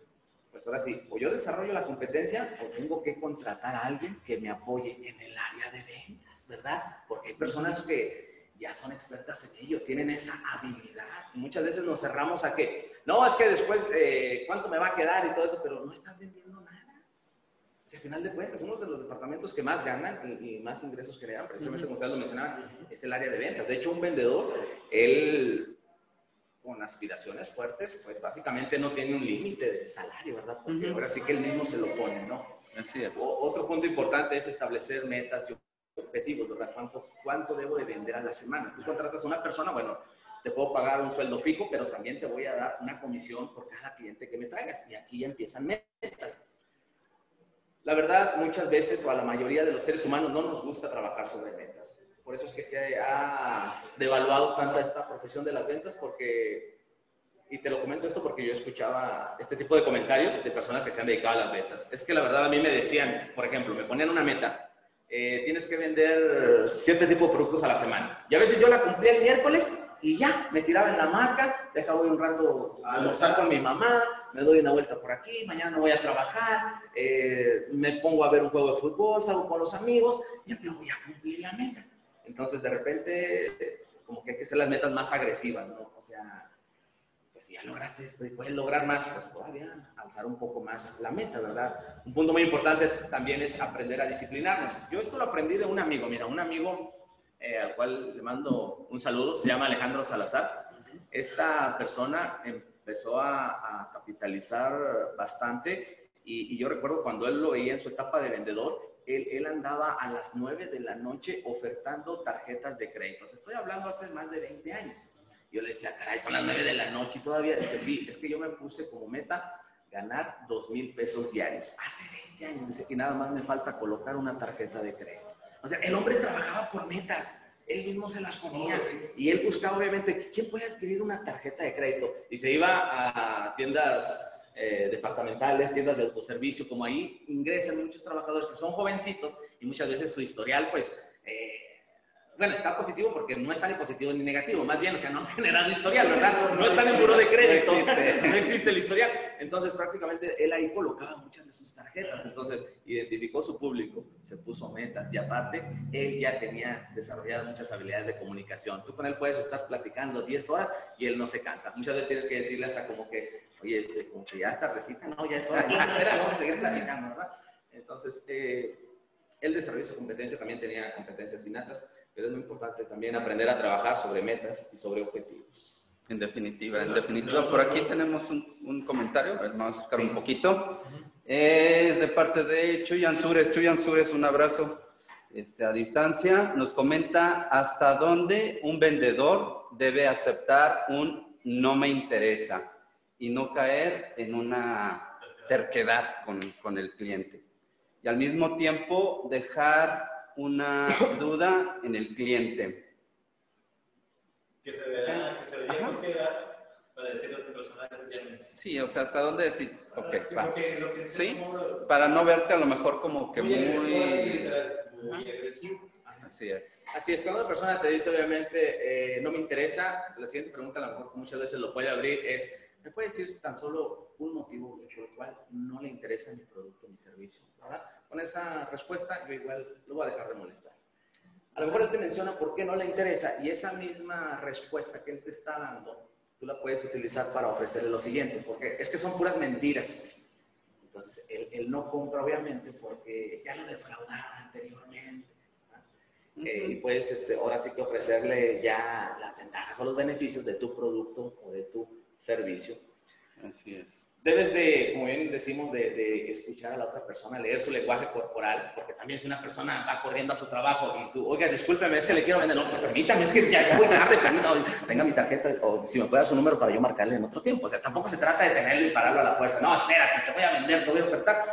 [SPEAKER 2] pues ahora sí, o yo desarrollo la competencia o tengo que contratar a alguien que me apoye en el área de ventas, ¿verdad? Porque hay personas que ya son expertas en ello, tienen esa habilidad. muchas veces nos cerramos a que, no, es que después, eh, ¿cuánto me va a quedar y todo eso? Pero no estás vendiendo nada. O sea, al final de cuentas, uno de los departamentos que más ganan y, más ingresos generan, precisamente como ustedes lo mencionaban, es el área de ventas. De hecho, un vendedor, él con aspiraciones fuertes, pues básicamente no tiene un límite de salario, ¿verdad? Porque ahora sí que él mismo se lo pone, ¿no?
[SPEAKER 1] Así es.
[SPEAKER 2] otro punto importante es establecer metas y objetivos, ¿verdad? ¿Cuánto, ¿Cuánto debo de vender a la semana? Tú contratas a una persona, bueno, te puedo pagar un sueldo fijo, pero también te voy a dar una comisión por cada cliente que me traigas. Y aquí ya empiezan metas. La verdad, muchas veces o a la mayoría de los seres humanos no nos gusta trabajar sobre metas. Por eso es que se ha devaluado tanta esta profesión de las ventas, porque, y te lo comento esto porque yo escuchaba este tipo de comentarios de personas que se han dedicado a las ventas. Es que la verdad a mí me decían, por ejemplo, me ponían una meta, eh, tienes que vender siete tipos de productos a la semana. Y a veces yo la cumplía el miércoles y ya, me tiraba en la hamaca, dejaba un rato a almorzar con mi mamá, me doy una vuelta por aquí, mañana no voy a trabajar, eh, me pongo a ver un juego de fútbol, salgo con los amigos, ya voy a cumplir la meta. Entonces, de repente, como que hay que ser las metas más agresivas, ¿no? O sea, pues si ya lograste esto y puedes lograr más, pues todavía alzar un poco más la meta, ¿verdad? Un punto muy importante también es aprender a disciplinarnos. Yo esto lo aprendí de un amigo, mira, un amigo eh, al cual le mando un saludo, se llama Alejandro Salazar. Esta persona empezó a, capitalizar bastante y, y yo recuerdo cuando él lo veía en su etapa de vendedor, él, andaba a las 9 de la noche ofertando tarjetas de crédito. Te estoy hablando hace más de 20 años. Yo le decía, caray, son las 9 de la noche y todavía. Dice, sí, es que yo me puse como meta ganar 2 mil pesos diarios. Hace 20 años. Dice, y nada más me falta colocar una tarjeta de crédito. O sea, el hombre trabajaba por metas. Él mismo se las ponía. Y él buscaba, obviamente, ¿quién puede adquirir una tarjeta de crédito? Y se iba a tiendas eh, departamentales, tiendas de autoservicio, como ahí ingresan muchos trabajadores que son jovencitos y muchas veces su historial, pues, eh, bueno, está positivo porque no está ni positivo ni negativo, más bien, o sea, no han generado historial, ¿verdad? No están en buro de crédito, no existe. el historial. Entonces, prácticamente él ahí colocaba muchas de sus tarjetas, entonces identificó su público, se puso metas y aparte, él ya tenía desarrolladas muchas habilidades de comunicación. Tú con él puedes estar platicando 10 horas y él no se cansa. Muchas veces tienes que decirle hasta como que, oye, este, como que ya está recita, no, ya es hora, espera, vamos a seguir platicando, ¿verdad? Entonces, eh, él desarrolló su competencia, también tenía competencias innatas, pero es muy importante también aprender a trabajar sobre metas y sobre objetivos.
[SPEAKER 1] En definitiva, en definitiva, por aquí tenemos un, un comentario, vamos a acercar un poquito. Es de parte de Chuyan Sures. Chuyan Sures, un abrazo este, a distancia. Nos comenta hasta dónde un vendedor debe aceptar un no me interesa y no caer en una terquedad con, con el cliente. Y al mismo tiempo dejar una duda en el cliente.
[SPEAKER 3] Que se verá, que se debería considerar para decirle a otra persona que
[SPEAKER 1] Sí, o sea, hasta dónde decir, ok, va. sí, para no verte a lo mejor como que muy...
[SPEAKER 3] muy agresivo.
[SPEAKER 1] Así es.
[SPEAKER 2] Así es, cuando una persona te dice, obviamente, eh, no me interesa, la siguiente pregunta, a lo mejor muchas veces lo puede abrir, es, ¿Me puede decir tan solo un motivo por el cual no le interesa mi producto, mi servicio? ¿verdad? Con esa respuesta yo igual lo voy a dejar de molestar. A lo mejor él te menciona por qué no le interesa y esa misma respuesta que él te está dando, tú la puedes utilizar para ofrecerle lo siguiente, porque es que son puras mentiras. Entonces, él, no compra obviamente porque ya lo defraudaron anteriormente. Eh, y puedes este, ahora sí que ofrecerle ya las ventajas o los beneficios de tu producto o de tu servicio.
[SPEAKER 1] Así es.
[SPEAKER 2] Debes de, como bien decimos, de, de, escuchar a la otra persona, leer su lenguaje corporal, porque también si una persona va corriendo a su trabajo y tú, oiga, discúlpeme, es que le quiero vender, no, permítame, es que ya voy tarde, permítame, tenga mi tarjeta, o si me puede dar su número para yo marcarle en otro tiempo. O sea, tampoco se trata de tenerlo y pararlo a la fuerza. No, espérate, te voy a vender, te voy a ofertar.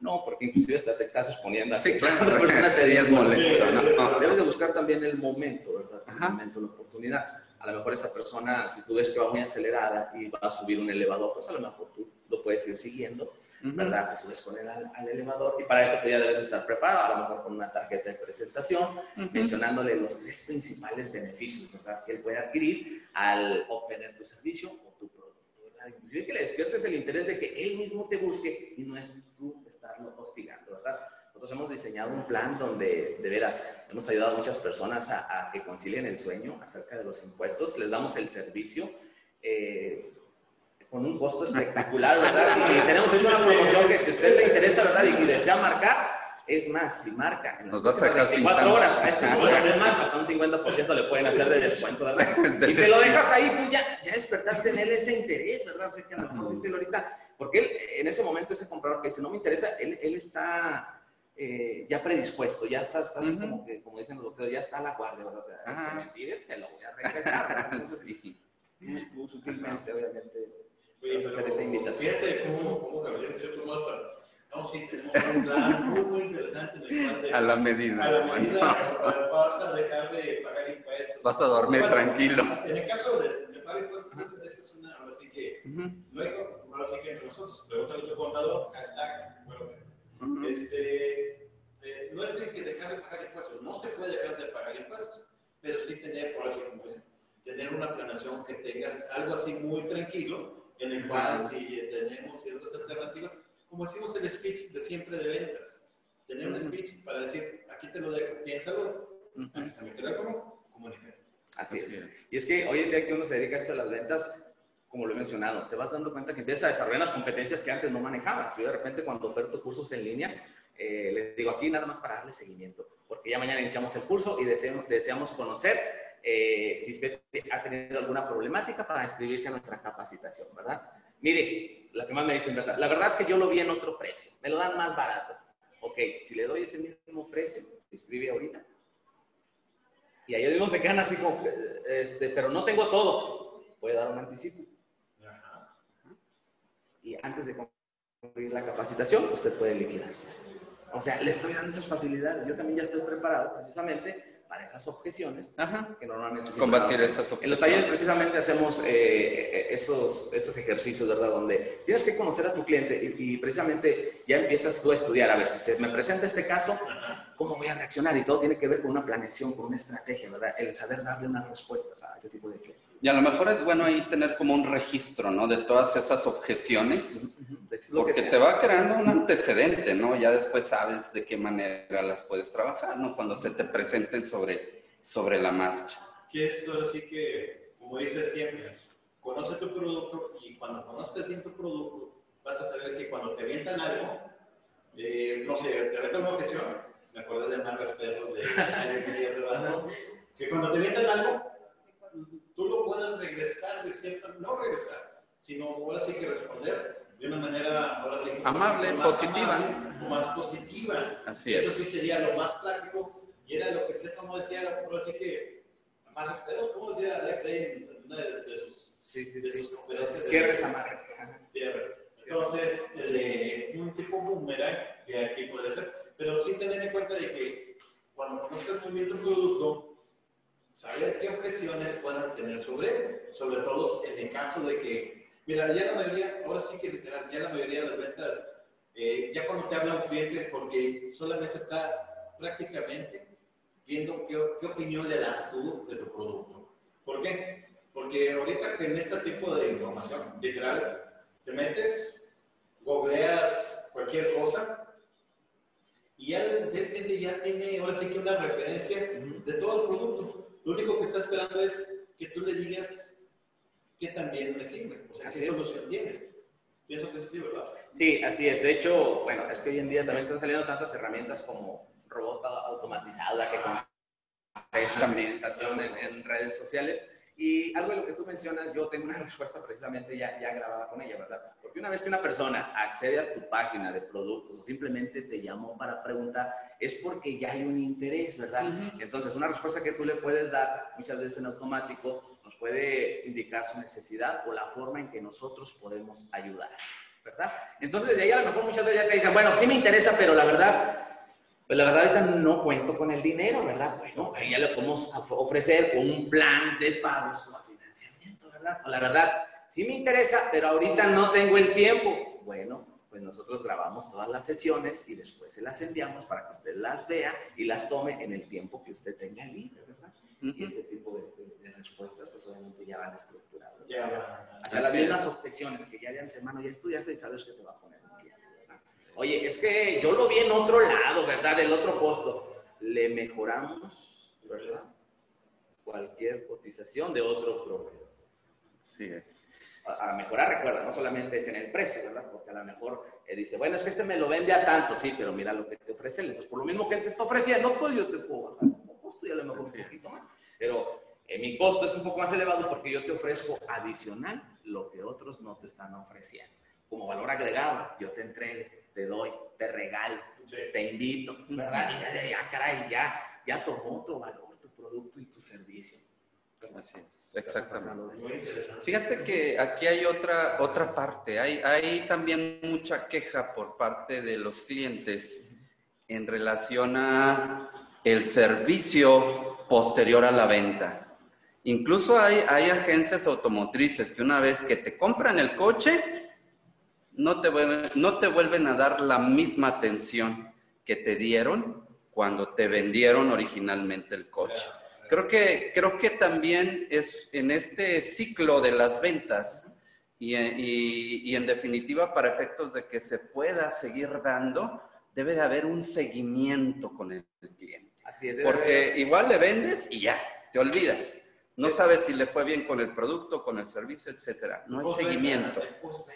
[SPEAKER 2] No, porque inclusive hasta te estás exponiendo a
[SPEAKER 1] sí, claro, otra persona sería molesto.
[SPEAKER 2] ¿no? Debes de buscar también el momento, ¿verdad? El momento, la oportunidad a lo mejor esa persona, si tú ves que va muy acelerada y va a subir un elevador, pues a lo mejor tú lo puedes ir siguiendo, ¿verdad? Te subes con él al, elevador y para esto tú ya debes estar preparado, a lo mejor con una tarjeta de presentación, mencionándole los tres principales beneficios, ¿verdad? Que él puede adquirir al obtener tu servicio o tu producto, ¿verdad? Inclusive que le despiertes el interés de que él mismo te busque y no es tú estarlo hostigando, ¿verdad? Nosotros hemos diseñado un plan donde, de veras, hemos ayudado a muchas personas a, que concilien el sueño acerca de los impuestos, les damos el servicio. Eh, con un costo espectacular, ¿verdad? Y tenemos una promoción que si a usted le interesa, ¿verdad? Y desea marcar, es más, si marca en las
[SPEAKER 1] Nos 24
[SPEAKER 2] horas a este número, es más, hasta un 50% le pueden hacer de descuento, ¿verdad? Y se lo dejas ahí, tú ya, ya despertaste en él ese interés, ¿verdad? Sé que a lo mejor dice ahorita, porque él, en ese momento, ese comprador que dice, no me interesa, él, él está eh, ya predispuesto, ya está, está así como que, como dicen los doctores, ya está a la guardia, ¿verdad? O sea, que mentires, te lo voy a regresar, sí. tú sutilmente, obviamente Oye, hacer esa invitación.
[SPEAKER 3] Fíjate cómo, cómo Gabriel, cierto modo, hasta, no, sí, tenemos un plan muy, muy interesante en el cual de,
[SPEAKER 1] a la medida.
[SPEAKER 3] A la medida vas a dejar de pagar impuestos.
[SPEAKER 1] Vas a dormir tranquilo.
[SPEAKER 3] En el caso de, de pagar impuestos, esa, es una, ahora sí que, luego, ahora sí que entre nosotros, pregúntale a tu contador, hashtag, Este, eh, no es que dejar de pagar impuestos, no se puede dejar de pagar impuestos, pero sí tener, ahora sí como tener una planeación que tengas algo así muy tranquilo en el cual si tenemos ciertas alternativas, como decimos el speech de siempre de ventas, tener un speech para decir, aquí te lo dejo, piénsalo, aquí está mi teléfono, comunícate.
[SPEAKER 2] Así, es. Y es que hoy en día que uno se dedica a esto de las ventas, como lo he mencionado, te vas dando cuenta que empiezas a desarrollar las competencias que antes no manejabas. Yo de repente cuando oferto cursos en línea, eh, les digo aquí nada más para darle seguimiento, porque ya mañana iniciamos el curso y deseamos, deseamos conocer eh, si usted ha tenido alguna problemática para inscribirse a nuestra capacitación, ¿verdad? Mire, la que más me dicen, ¿verdad? La verdad es que yo lo vi en otro precio, me lo dan más barato. Ok, si le doy ese mismo precio, inscribe ahorita. Y ahí mismo se quedan así como, este, pero no tengo todo. Puede dar un anticipo. Y antes de concluir la capacitación, usted puede liquidarse. O sea, le estoy dando esas facilidades. Yo también ya estoy preparado precisamente para esas objeciones que normalmente...
[SPEAKER 1] Combatir esas objeciones.
[SPEAKER 2] En los talleres precisamente hacemos eh, esos, esos ejercicios, ¿verdad? Donde tienes que conocer a tu cliente y, precisamente ya empiezas tú a estudiar, a ver si se me presenta este caso, ¿cómo voy a reaccionar? Y todo tiene que ver con una planeación, con una estrategia, ¿verdad? El saber darle unas respuestas a ese tipo de clientes.
[SPEAKER 1] Y a lo mejor es bueno ahí tener como un registro, ¿no? De todas esas objeciones, porque te va creando un antecedente, ¿no? Ya después sabes de qué manera las puedes trabajar, ¿no? Cuando se te presenten sobre, sobre la marcha.
[SPEAKER 3] Que es ahora sí que, como dices siempre, conoce tu producto y cuando conozcas bien tu producto, vas a saber que cuando te avientan algo, eh, no sé, te avientan una objeción, me acuerdo de Marcas Perros de años y que cuando te avientan algo, tú lo puedes regresar de cierta, no regresar, sino ahora sí que responder de una manera, ahora sí que
[SPEAKER 1] amable, positiva.
[SPEAKER 3] más positiva.
[SPEAKER 1] Así
[SPEAKER 3] Eso sí sería lo más práctico y era lo que se como decía, ahora sí que más espero, como decía Alex ahí en una de, sus,
[SPEAKER 2] sí, sí, sí.
[SPEAKER 3] conferencias.
[SPEAKER 2] Cierres amarre.
[SPEAKER 3] Cierre. Entonces, de un tipo boomerang, que aquí puede ser, pero sí tener en cuenta de que cuando conozcas muy bien tu producto, saber qué objeciones puedan tener sobre sobre todo en el caso de que, mira, ya la mayoría, ahora sí que literal, ya la mayoría de las ventas, eh, ya cuando te habla un cliente es porque solamente está prácticamente viendo qué, qué, opinión le das tú de tu producto. ¿Por qué? Porque ahorita en este tipo de información, literal, te metes, googleas cualquier cosa y ya el cliente ya tiene ahora sí que una referencia de todo el producto. Lo único que está esperando es que tú le digas que también le sirve, o sea, qué solución tienes. Pienso que es así, ¿verdad?
[SPEAKER 2] Sí, así es. De hecho, bueno, es que hoy en día también están saliendo tantas herramientas como robot automatizada que con esta administración en, en redes sociales y algo de lo que tú mencionas, yo tengo una respuesta precisamente ya, ya grabada con ella, ¿verdad? Porque una vez que una persona accede a tu página de productos o simplemente te llamó para preguntar, es porque ya hay un interés, ¿verdad? Entonces, una respuesta que tú le puedes dar muchas veces en automático nos puede indicar su necesidad o la forma en que nosotros podemos ayudar, ¿verdad? Entonces, de ahí a lo mejor muchas veces ya te dicen, bueno, sí me interesa, pero la verdad pues la verdad ahorita no cuento con el dinero, ¿verdad? Bueno, ahí ya le podemos ofrecer un plan de pagos como financiamiento, ¿verdad? la verdad, sí me interesa, pero ahorita no tengo el tiempo. Bueno, pues nosotros grabamos todas las sesiones y después se las enviamos para que usted las vea y las tome en el tiempo que usted tenga libre, ¿verdad? Y ese tipo de, respuestas, pues obviamente ya van estructuradas. Ya, hacia, las mismas objeciones que ya de antemano ya estudiaste y sabes que te va a poner. Oye, es que yo lo vi en otro lado, ¿verdad? El otro costo. Le mejoramos, ¿verdad? Cualquier cotización de otro proveedor.
[SPEAKER 1] Sí es.
[SPEAKER 2] A, mejorar, recuerda, no solamente es en el precio, ¿verdad? Porque a lo mejor eh, dice, bueno, es que este me lo vende a tanto, sí, pero mira lo que te ofrece Entonces, por lo mismo que él te está ofreciendo, pues yo te puedo bajar como costo y a lo mejor un poquito más. Pero eh, mi costo es un poco más elevado porque yo te ofrezco adicional lo que otros no te están ofreciendo. Como valor agregado, yo te entrego, te doy, te regalo, te invito, ¿verdad? Y ya, ya, caray, ya, ya tomó otro valor tu producto y tu servicio.
[SPEAKER 1] Así es, exactamente. Fíjate que aquí hay otra, otra parte. Hay, hay también mucha queja por parte de los clientes en relación a el servicio posterior a la venta. Incluso hay, hay agencias automotrices que una vez que te compran el coche, no te, vuelven, no te vuelven a dar la misma atención que te dieron cuando te vendieron originalmente el coche. Creo que, creo que también es en este ciclo de las ventas y, y en definitiva para efectos de que se pueda seguir dando, debe de haber un seguimiento con el cliente. Así es. Porque igual le vendes y ya, te olvidas. No sabes si le fue bien con el producto, con el servicio, etcétera. No hay seguimiento.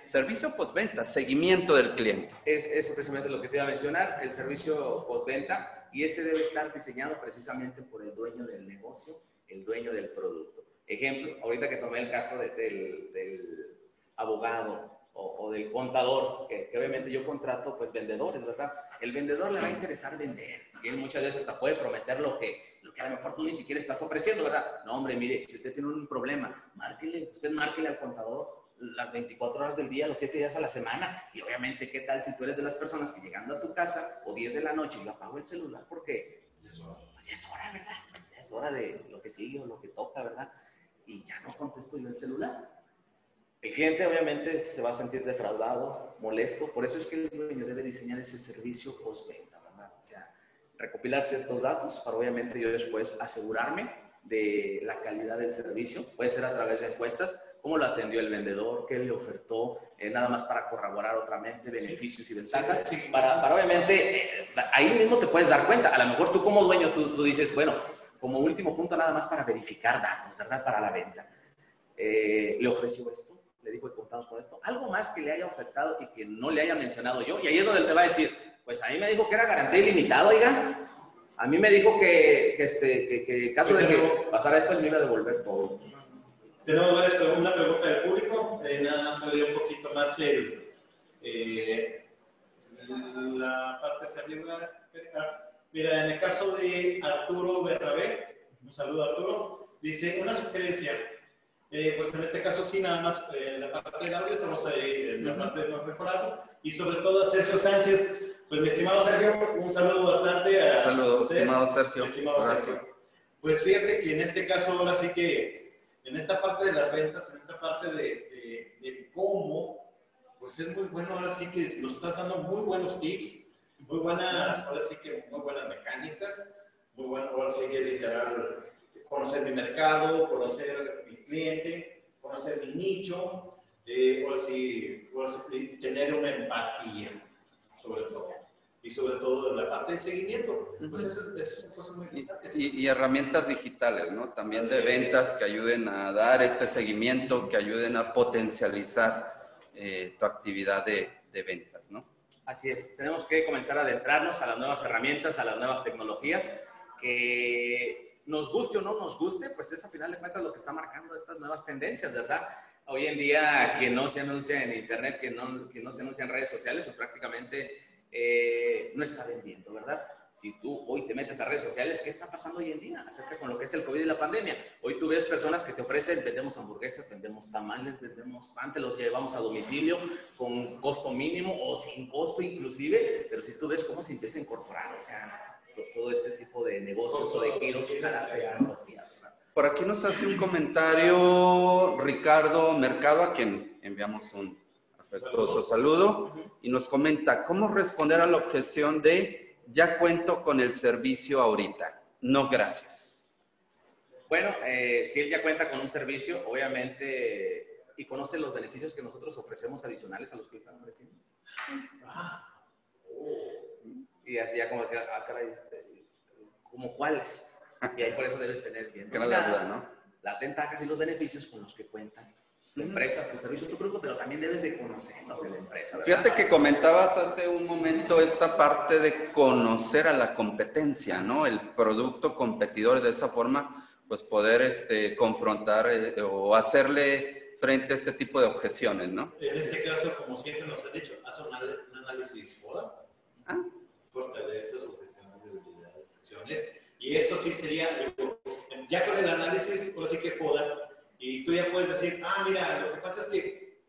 [SPEAKER 1] Servicio postventa, seguimiento del cliente.
[SPEAKER 2] Es, es precisamente lo que te iba a mencionar, el servicio postventa, y ese debe estar diseñado precisamente por el dueño del negocio, el dueño del producto. Ejemplo, ahorita que tomé el caso del, del abogado o, del contador, que, obviamente yo contrato pues vendedores, ¿verdad? El vendedor le va a interesar vender y él muchas veces hasta puede prometer lo que, lo que a lo mejor tú ni siquiera estás ofreciendo, ¿verdad? No, hombre, mire, si usted tiene un problema, márquele, usted márquele al contador las 24 horas del día, los 7 días a la semana. Y obviamente, ¿qué tal si tú eres de las personas que llegando a tu casa o 10 de la noche yo apago el celular porque es hora. Pues ya es hora, ¿verdad? Ya es hora de lo que sigue o lo que toca, ¿verdad? Y ya no contesto yo el celular. El cliente obviamente se va a sentir defraudado, molesto, por eso es que el dueño debe diseñar ese servicio postventa, ¿verdad? O sea, recopilar ciertos datos para obviamente yo después asegurarme de la calidad del servicio, puede ser a través de encuestas, cómo lo atendió el vendedor, qué le ofertó, eh, nada más para corroborar otra mente beneficios y ventajas, Para, para, obviamente, eh, ahí mismo te puedes dar cuenta, a lo mejor tú como dueño, tú, tú dices, bueno, como último punto nada más para verificar datos, ¿verdad? Para la venta. Eh, le ofreció esto, le dijo, y contamos con esto. Algo más que le haya ofertado y que no le haya mencionado yo. Y ahí es donde te va a decir, pues a mí me dijo que era garantía ilimitada, oiga. A mí me dijo que, que este, que, que caso de que pasara esto, él me iba a devolver todo.
[SPEAKER 3] Tenemos una pregunta del público. Eh, nada más abrir un poquito más el, eh, la parte hacia arriba. Mira, en el caso de Arturo Berrabé, un saludo Arturo, dice una sugerencia eh, pues en este caso sí, nada más eh, en la parte del audio estamos ahí en la parte de mejorarlo. Y sobre todo a Sergio Sánchez, pues mi estimado Sergio, un saludo bastante a
[SPEAKER 1] Saludos, estimado Sergio.
[SPEAKER 3] estimado Sergio. Pues fíjate que en este caso ahora sí que en esta parte de las ventas, en esta parte de, de, cómo, pues es muy bueno ahora sí que nos estás dando muy buenos tips, muy buenas, ahora sí que muy buenas mecánicas, muy bueno, ahora sí que literal conocer mi mercado, conocer mi cliente, conocer mi nicho, eh, o, así, tener una empatía, sobre todo. Y sobre todo la parte de seguimiento. Pues eso, son cosas muy importantes.
[SPEAKER 1] Y, herramientas digitales, ¿no? También de ventas que ayuden a dar este seguimiento, que ayuden a potencializar eh, tu actividad de, de ventas, ¿no?
[SPEAKER 2] Así es, tenemos que comenzar a adentrarnos a las nuevas herramientas, a las nuevas tecnologías que nos guste o no nos guste, pues es a final de cuentas lo que está marcando estas nuevas tendencias, ¿verdad? Hoy en día, quien no se anuncia en Internet, quien no, no se anuncia en redes sociales, pues prácticamente eh, no está vendiendo, ¿verdad? Si tú hoy te metes a redes sociales, ¿qué está pasando hoy en día acerca con lo que es el COVID y la pandemia? Hoy tú ves personas que te ofrecen, vendemos hamburguesas, vendemos tamales, vendemos pan, te los llevamos a domicilio con costo mínimo o sin costo inclusive, pero si tú ves cómo se empieza a incorporar, o sea, todo este tipo de negocios o de giros
[SPEAKER 1] Por aquí nos hace un comentario Ricardo Mercado, a quien enviamos un afectuoso saludo, y nos comenta, ¿cómo responder a la objeción de ya cuento con el servicio ahorita? No, gracias.
[SPEAKER 2] Bueno, eh, si él ya cuenta con un servicio, obviamente, y conoce los beneficios que nosotros ofrecemos adicionales a los que están ofreciendo. Ah. Y así ya como que, ah, caray, este, ¿como cuáles? Y ahí por eso debes tener bien ¿no? las ventajas y los beneficios con los que cuentas tu empresa, tu servicio, tu producto, pero también debes de conocerlos de la empresa.
[SPEAKER 1] Fíjate que comentabas hace un momento esta parte de conocer a la competencia, ¿no? El producto competidor de esa forma, pues poder este, confrontar eh, o hacerle frente a este tipo de objeciones, ¿no?
[SPEAKER 3] En este caso, como siempre nos ha dicho, haz un, análisis FODA, ah. Fortalezas, objeciones, debilidades, acciones, y eso sí sería, ya con el análisis, por así que FODA, y tú ya puedes decir, ah, mira, lo que pasa es que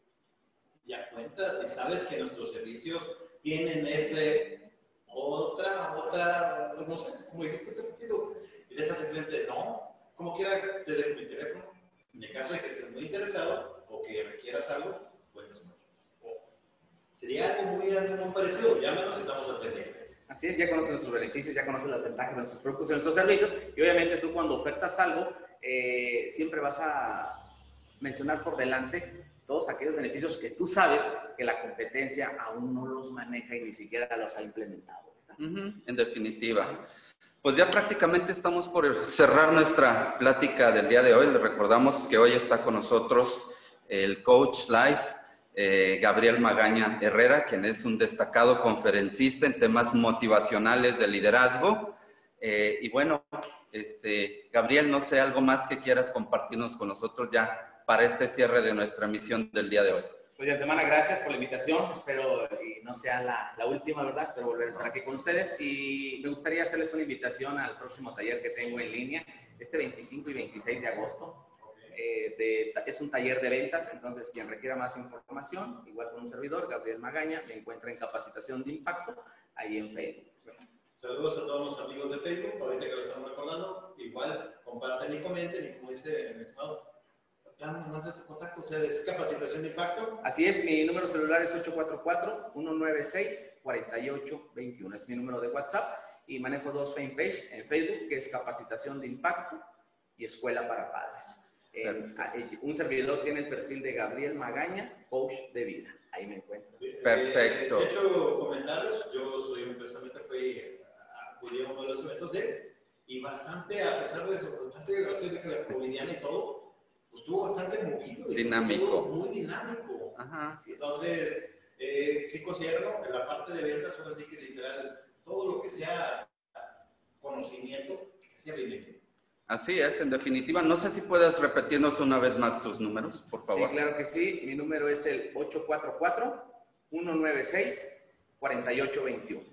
[SPEAKER 3] ya cuentas y sabes que nuestros servicios tienen este, otra, otra, no sé, como dijiste hace poquito, y dejas el cliente, no, como quiera, desde mi teléfono, en el caso de que estés muy interesado o que requieras algo, puedes con Sería algo muy, muy parecido, ya menos estamos al
[SPEAKER 2] Así es, ya conoces nuestros beneficios, ya conoces las ventajas de nuestros productos y nuestros servicios, y obviamente tú cuando ofertas algo, eh, siempre vas a mencionar por delante todos aquellos beneficios que tú sabes que la competencia aún no los maneja y ni siquiera los ha implementado.
[SPEAKER 1] en definitiva. Pues ya prácticamente estamos por cerrar nuestra plática del día de hoy. Les recordamos que hoy está con nosotros el coach life eh, Gabriel Magaña Herrera, quien es un destacado conferencista en temas motivacionales de liderazgo. Eh, y bueno, este, Gabriel, no sé, algo más que quieras compartirnos con nosotros ya para este cierre de nuestra misión del día de hoy.
[SPEAKER 2] Pues de antemano, gracias por la invitación. Espero y no sea la, la, última, ¿verdad? Espero volver a estar aquí con ustedes. Y me gustaría hacerles una invitación al próximo taller que tengo en línea, este 25 y 26 de agosto. Eh, es un taller de ventas, entonces quien requiera más información, igual con un servidor, Gabriel Magaña, me encuentra en capacitación de impacto ahí en Facebook.
[SPEAKER 3] Saludos a todos los amigos de Facebook, ahorita que lo estamos recordando. Igual, comparten y comenten y como dice mi estimado, dan más de tu contacto, o sea, es capacitación de impacto.
[SPEAKER 2] Así es, mi número celular es 844-196-4821. Es mi número de WhatsApp y manejo dos fanpage en Facebook, que es capacitación de impacto y escuela para padres. Un servidor tiene el perfil de Gabriel Magaña, coach de vida. Ahí me encuentro.
[SPEAKER 1] Perfecto.
[SPEAKER 3] he hecho comentarios, yo soy un precisamente fui acudí a uno de los eventos de él y bastante, a pesar de eso, bastante de que la covidiana y todo, pues estuvo bastante movido.
[SPEAKER 1] Dinámico.
[SPEAKER 3] Muy dinámico. Ajá, sí. Entonces, eh, sí considero que la parte de ventas, ahora sí que literal, todo lo que sea conocimiento, que sea bienvenido.
[SPEAKER 1] Así es, en definitiva. No sé si puedes repetirnos una vez más tus números, por favor.
[SPEAKER 2] Sí, claro que sí. Mi número es el 844-196-4821.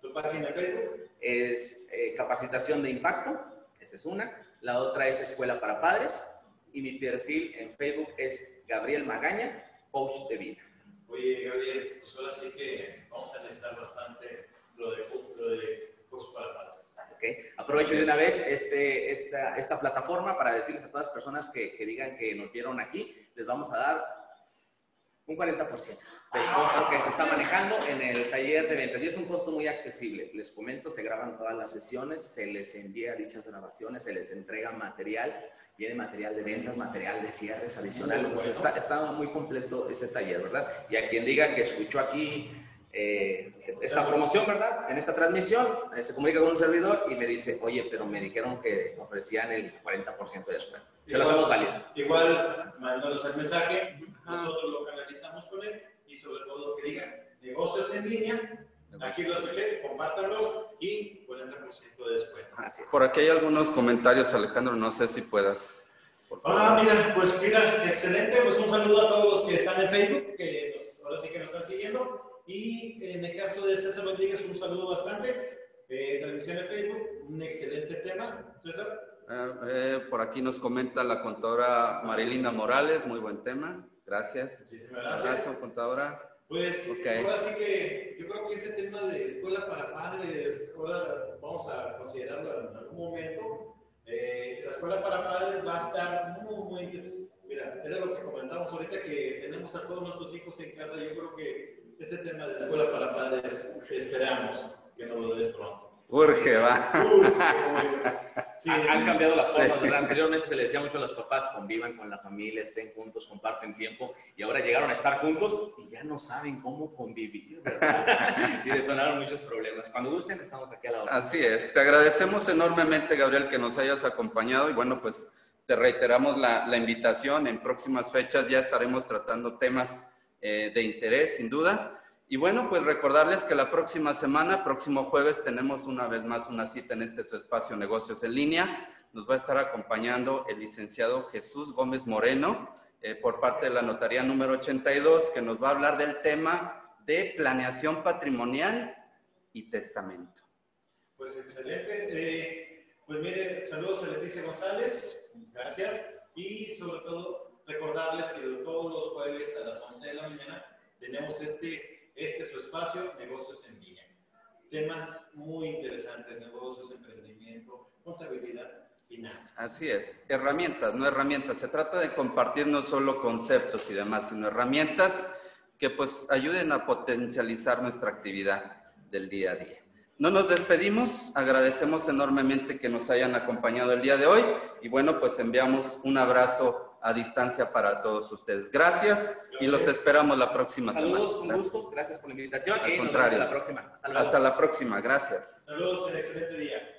[SPEAKER 3] ¿Tu página de Facebook?
[SPEAKER 2] es eh, capacitación de impacto, esa es una. La otra es escuela para padres. Y mi perfil en Facebook es Gabriel Magaña, coach de vida.
[SPEAKER 3] Oye, Gabriel, pues ahora sí que vamos a necesitar bastante lo de, lo de coach para padres.
[SPEAKER 2] Okay. Aprovecho de una vez este, esta, esta plataforma para decirles a todas las personas que, que digan que nos vieron aquí, les vamos a dar un 40% cosa que se está manejando en el taller de ventas y es un costo muy accesible. Les comento, se graban todas las sesiones, se les envía dichas grabaciones, se les entrega material, viene material de ventas, material de cierres adicional. Entonces está, está muy completo ese taller, ¿verdad? Y a quien diga que escuchó aquí eh, esta promoción, ¿verdad? En esta transmisión, eh, se comunica con un servidor y me dice, oye, pero me dijeron que ofrecían el 40% de descuento. Se lo hacemos válido.
[SPEAKER 3] Igual, mándanos el mensaje, nosotros lo canalizamos con él y sobre todo que digan negocios en línea. Aquí lo escuché, compártanlos y 40% de descuento.
[SPEAKER 1] Por aquí hay algunos comentarios, Alejandro, no sé si puedas.
[SPEAKER 3] Ah, mira, pues mira, excelente. Pues un saludo a todos los que están en Facebook, que ahora sí que nos están siguiendo. Y en el caso de César Rodríguez, un saludo bastante. Eh, transmisión de Facebook, un excelente tema. César.
[SPEAKER 1] Eh, eh, por aquí nos comenta la contadora Marilina Morales, muy buen tema. Gracias.
[SPEAKER 3] Muchísimas gracias.
[SPEAKER 1] contadora.
[SPEAKER 3] Pues ahora sí que yo creo que ese tema de escuela para padres, ahora vamos a considerarlo en algún momento. Eh, escuela para padres va a estar muy, muy... Mira, era lo que comentamos ahorita que tenemos a todos nuestros hijos en casa. Yo creo que este tema de escuela para padres esperamos que nos lo des pronto.
[SPEAKER 1] Urge, va.
[SPEAKER 2] sí, han cambiado las formas, ¿verdad? Anteriormente se le decía mucho a los papás, convivan con la familia, estén juntos, comparten tiempo, y ahora llegaron a estar juntos y ya no saben cómo convivir, ¿verdad? y detonaron muchos problemas. Cuando gusten, estamos aquí a la hora.
[SPEAKER 1] Así es. Te agradecemos enormemente, Gabriel, que nos hayas acompañado y bueno, pues te reiteramos la, la invitación. En próximas fechas ya estaremos tratando temas eh, de interés, sin duda. Y bueno, pues recordarles que la próxima semana, próximo jueves, tenemos una vez más una cita en este su espacio Negocios en Línea. Nos va a estar acompañando el licenciado Jesús Gómez Moreno eh, por parte de la notaría número 82, que nos va a hablar del tema de planeación patrimonial y testamento.
[SPEAKER 3] Pues excelente. Eh, pues mire, saludos a Leticia González, gracias. Y sobre todo, recordarles que todos los jueves a las 11 de la mañana tenemos este este es su espacio, negocios en línea. Temas muy interesantes, negocios, emprendimiento, contabilidad, finanzas.
[SPEAKER 1] Así es, herramientas, no herramientas. Se trata de compartir no solo conceptos y demás, sino herramientas que pues ayuden a potencializar nuestra actividad del día a día. No nos despedimos, agradecemos enormemente que nos hayan acompañado el día de hoy y bueno, pues enviamos un abrazo a distancia para todos ustedes. Gracias y los esperamos la próxima
[SPEAKER 2] semana.
[SPEAKER 1] Saludos,
[SPEAKER 2] un gusto, gracias por la invitación
[SPEAKER 1] y nos vemos
[SPEAKER 2] la próxima.
[SPEAKER 1] Hasta luego. Hasta la próxima, gracias.
[SPEAKER 3] Saludos, excelente día.